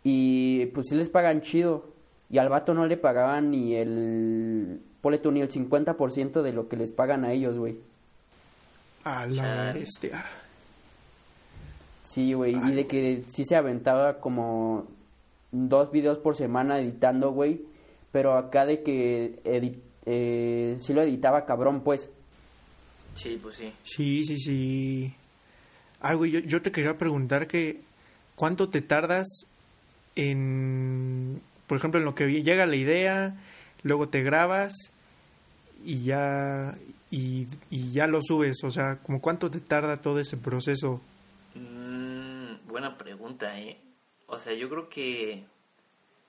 Y pues sí les pagan chido. Y al vato no le pagaban ni el... Ponle tú, ni el 50% de lo que les pagan a ellos, güey. A la bestia. Sí, güey, y de que sí se aventaba como dos videos por semana editando, güey, pero acá de que edi- eh, sí lo editaba cabrón, pues. Sí, pues sí. Sí, sí, sí. Ah, güey, yo, yo te quería preguntar que cuánto te tardas en, por ejemplo, en lo que llega la idea, luego te grabas y ya y, y ya lo subes, o sea, como cuánto te tarda todo ese proceso. Mm, buena pregunta, ¿eh? O sea, yo creo que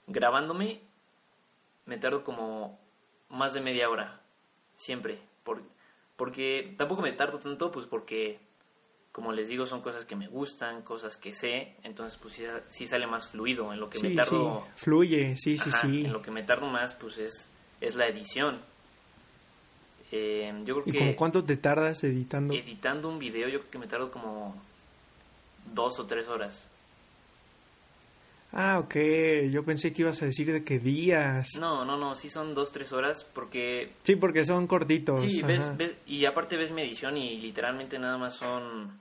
grabándome me tardo como más de media hora, siempre. Por, porque tampoco me tardo tanto, pues porque, como les digo, son cosas que me gustan, cosas que sé, entonces pues sí, sí sale más fluido. En lo que Sí, me tardo, sí, fluye, sí, sí, Ajá, sí. en lo que me tardo más, pues es, es la edición. Eh, yo creo ¿Y que como cuánto te tardas editando? editando un video, yo creo que me tardo como dos o tres horas. Ah, ok, yo pensé que ibas a decir de que días. No, no, no, sí son dos, tres horas porque... Sí, porque son cortitos. Sí, ves, ves, y aparte ves mi edición y literalmente nada más son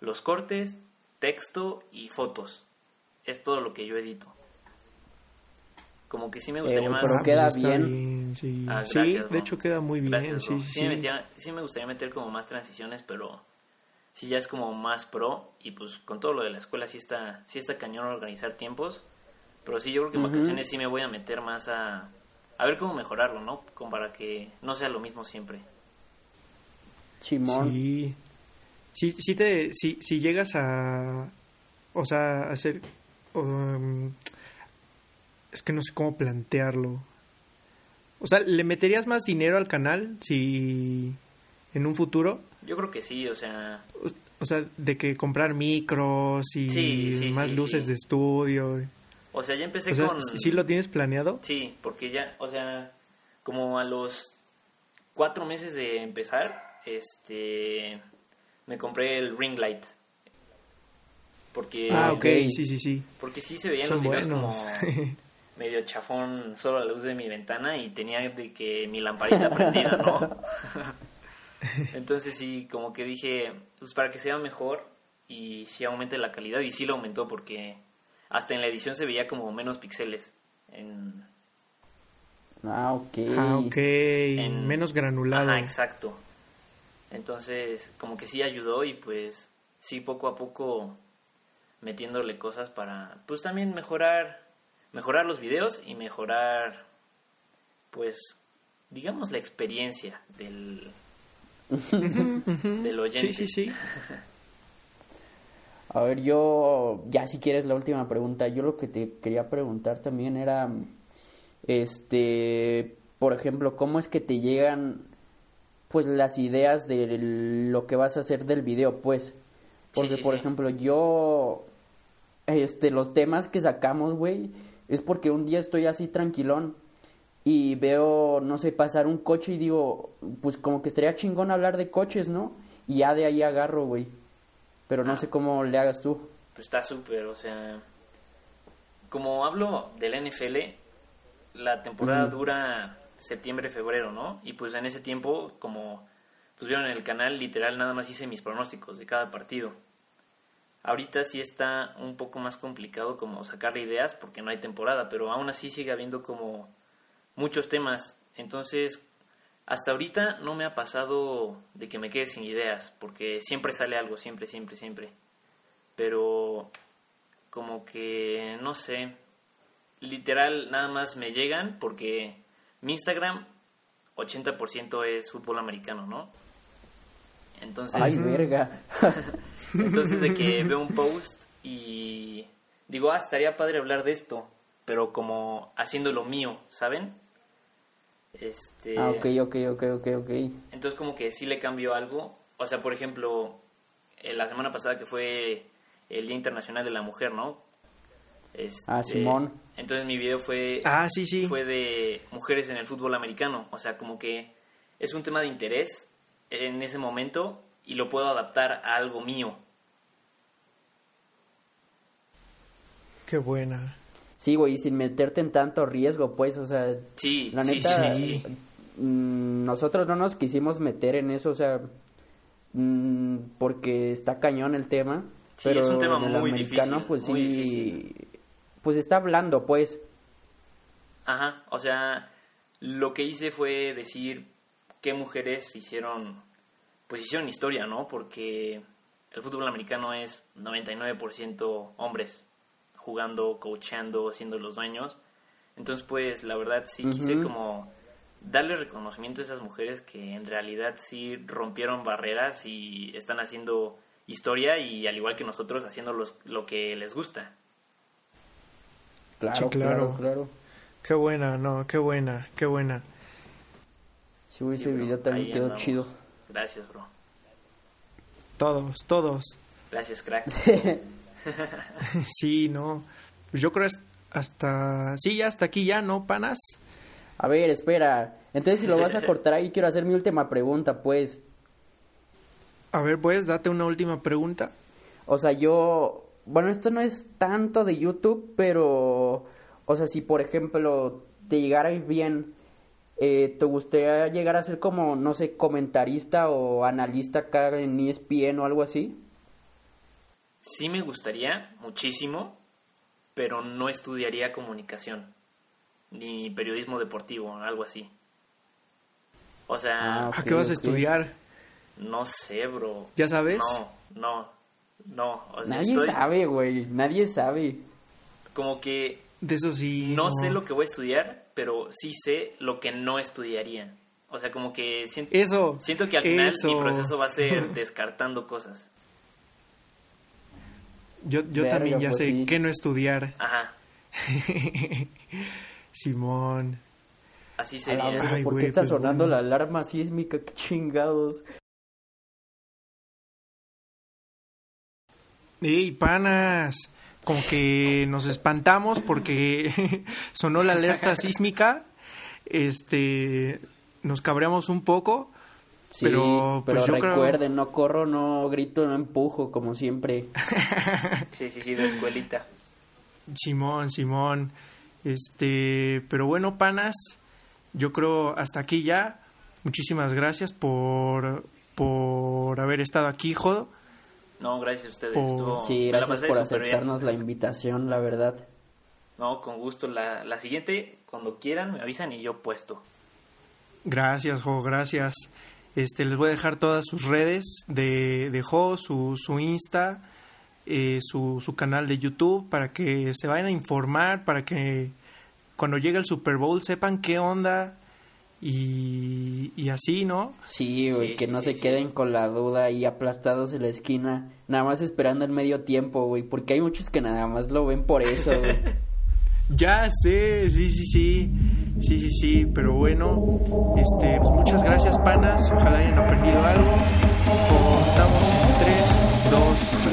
los cortes, texto y fotos. Es todo lo que yo edito. Como que sí me gustaría güey, más... pero Ah, queda está bien. sí. Ah, Sí, de hecho queda muy bien, Gracias, sí, sí, Sí, me metía- sí me gustaría meter como más transiciones, pero sí ya es como más pro y pues con todo lo de la escuela sí está, sí está cañón organizar tiempos. Pero sí, yo creo que en vacaciones sí me voy a meter más a, a ver cómo mejorarlo, ¿no? Como para que no sea lo mismo siempre. Chimón. Sí. Sí, sí te, si, si llegas a, o sea, a hacer, um, es que no sé cómo plantearlo. O sea, ¿le meterías más dinero al canal si en un futuro? Yo creo que sí, o sea, O sea, de que comprar micros y Sí, sí, más sí, luces sí. de estudio. o sea, ya empecé O sea, con... ¿sí lo tienes planeado? Sí, porque ya, o sea, como a los cuatro meses de empezar, este, me compré el ring light. Porque, Ah, ok, sí, sí, sí. porque sí se veían Son los como *laughs* medio chafón solo a la luz de mi ventana y tenía de que mi lamparita prendida, ¿no? *laughs* *laughs* Entonces sí, como que dije, pues para que sea mejor y sí aumente la calidad y sí lo aumentó porque hasta en la edición se veía como menos píxeles. En, Ah, ok. Ah, ok. En- Menos granulado. Ajá, exacto. Entonces, como que sí ayudó y pues sí, poco a poco metiéndole cosas para, pues también mejorar, mejorar los videos y mejorar, pues, digamos la experiencia del, del oyente. Sí, sí, sí. A ver, yo, ya si quieres la última pregunta, yo lo que te quería preguntar también era, este, por ejemplo, ¿cómo es que te llegan, pues, las ideas de lo que vas a hacer del video, pues? Porque, sí, por sí. ejemplo, yo, este, los temas que sacamos, güey, es porque un día estoy así tranquilón y veo, no sé, pasar un coche y digo, pues como que estaría chingón hablar de coches, ¿no? y ya de ahí agarro, güey. Pero no Ah. sé cómo le hagas tú. Pues está súper, o sea, como hablo del NFL, la temporada dura septiembre, febrero, ¿no? Y pues en ese tiempo, como pues vieron en el canal, literal nada más hice mis pronósticos de cada partido. Ahorita sí está un poco más complicado como sacarle ideas porque no hay temporada, pero aún así sigue habiendo como muchos temas. Entonces, hasta ahorita no me ha pasado de que me quede sin ideas, porque siempre sale algo, siempre, siempre, siempre. Pero como que, no sé, literal nada más me llegan porque mi Instagram 80% es fútbol americano, ¿no? Entonces, Ay, verga. *laughs* entonces de que veo un post y digo, ah, estaría padre hablar de esto, pero como haciendo lo mío, ¿saben? Este, Ah, ok, ok, ok, ok, ok. entonces como que sí le cambio algo. O sea, por ejemplo, eh, la semana pasada que fue el Día Internacional de la Mujer, ¿no? Este, Ah, Simón. Entonces mi video fue, Ah, sí, sí. fue de mujeres en el fútbol americano. O sea, como que es un tema de interés en ese momento y lo puedo adaptar a algo mío. Qué buena. Sí, güey, sin meterte en tanto riesgo, pues, o sea, Sí, la neta, sí, sí. mm, nosotros no nos quisimos meter en eso, o sea, mm, porque está cañón el tema. Sí, pero es un tema el muy americano, difícil, pues muy sí, difícil. pues está hablando, pues. Ajá, o sea, lo que hice fue decir qué mujeres hicieron, pues hicieron historia, ¿no? Porque el fútbol americano es 99% hombres jugando, coachando, siendo los dueños. Entonces, pues, la verdad sí quise como darle reconocimiento a esas mujeres que en realidad sí rompieron barreras y están haciendo historia y al igual que nosotros haciendo los, lo que les gusta. Claro, Sí, claro, claro. claro. Qué buena, no, qué buena, qué buena. Sí, güey, Sí, ese bro, video también quedó andamos. chido. Gracias, bro. Todos, todos. Gracias, crack. *laughs* *laughs* Sí, no. Yo creo hasta... Sí, ya hasta aquí ya, ¿no, panas? A ver, espera. Entonces, si lo vas a *laughs* cortar ahí, quiero hacer mi última pregunta, pues. A ver, pues, date una última pregunta. O sea, yo, bueno, esto no es tanto de YouTube, pero, o sea, si por ejemplo te llegara bien, eh, ¿te gustaría llegar a ser como, no sé, comentarista o analista acá en ESPN o algo así? Sí me gustaría muchísimo, pero no estudiaría comunicación, ni periodismo deportivo, algo así. O sea, Ah, ¿A qué vas a estudiar? no sé, bro. ¿Ya sabes? No, no, no. O sea, Nadie estoy sabe, güey, nadie sabe. como que De eso sí. no, sé lo que voy a estudiar, pero sí sé lo que no estudiaría. O sea, como que siento, Eso. siento que al final eso. mi proceso va a ser *laughs* descartando cosas. Yo, yo Verga, también ya pues sé sí. qué no estudiar. Ajá, *laughs* Simón. así sería. Ay, ¿por qué está pues sonando bueno. la alarma sísmica? ¡Qué chingados! ¡Ey, panas! Como que nos espantamos porque *laughs* sonó la alerta sísmica. Este. Nos cabreamos un poco. Sí, Pero, pero, pues, creo- recuerden, no corro, no grito, no empujo, como siempre. *laughs* Sí, sí, sí, de escuelita. Simón, Simón. Este, pero bueno, panas, yo creo hasta aquí ya. Muchísimas gracias por por haber estado aquí, Jodo. No, gracias a ustedes. Por- Estuvo- Sí, me la gracias por bien. aceptarnos la invitación, la verdad. No, con gusto. La, la siguiente, cuando quieran, me avisan y yo puesto. Gracias, Jo, gracias. Este, les voy a dejar todas sus redes de, de Jo, su, su Insta, eh, su, su canal de YouTube, para que se vayan a informar, para que cuando llegue el Super Bowl sepan qué onda y, y así, ¿no? Sí, güey, Sí, que sí, no sí, se sí. queden con la duda ahí aplastados en la esquina, nada más esperando el medio tiempo, güey, porque hay muchos que nada más lo ven por eso, güey. *laughs* Ya sé, sí, sí, sí, sí, sí, sí, pero bueno, este, pues muchas gracias, panas, ojalá hayan aprendido algo. Cortamos en 3, 2, 1.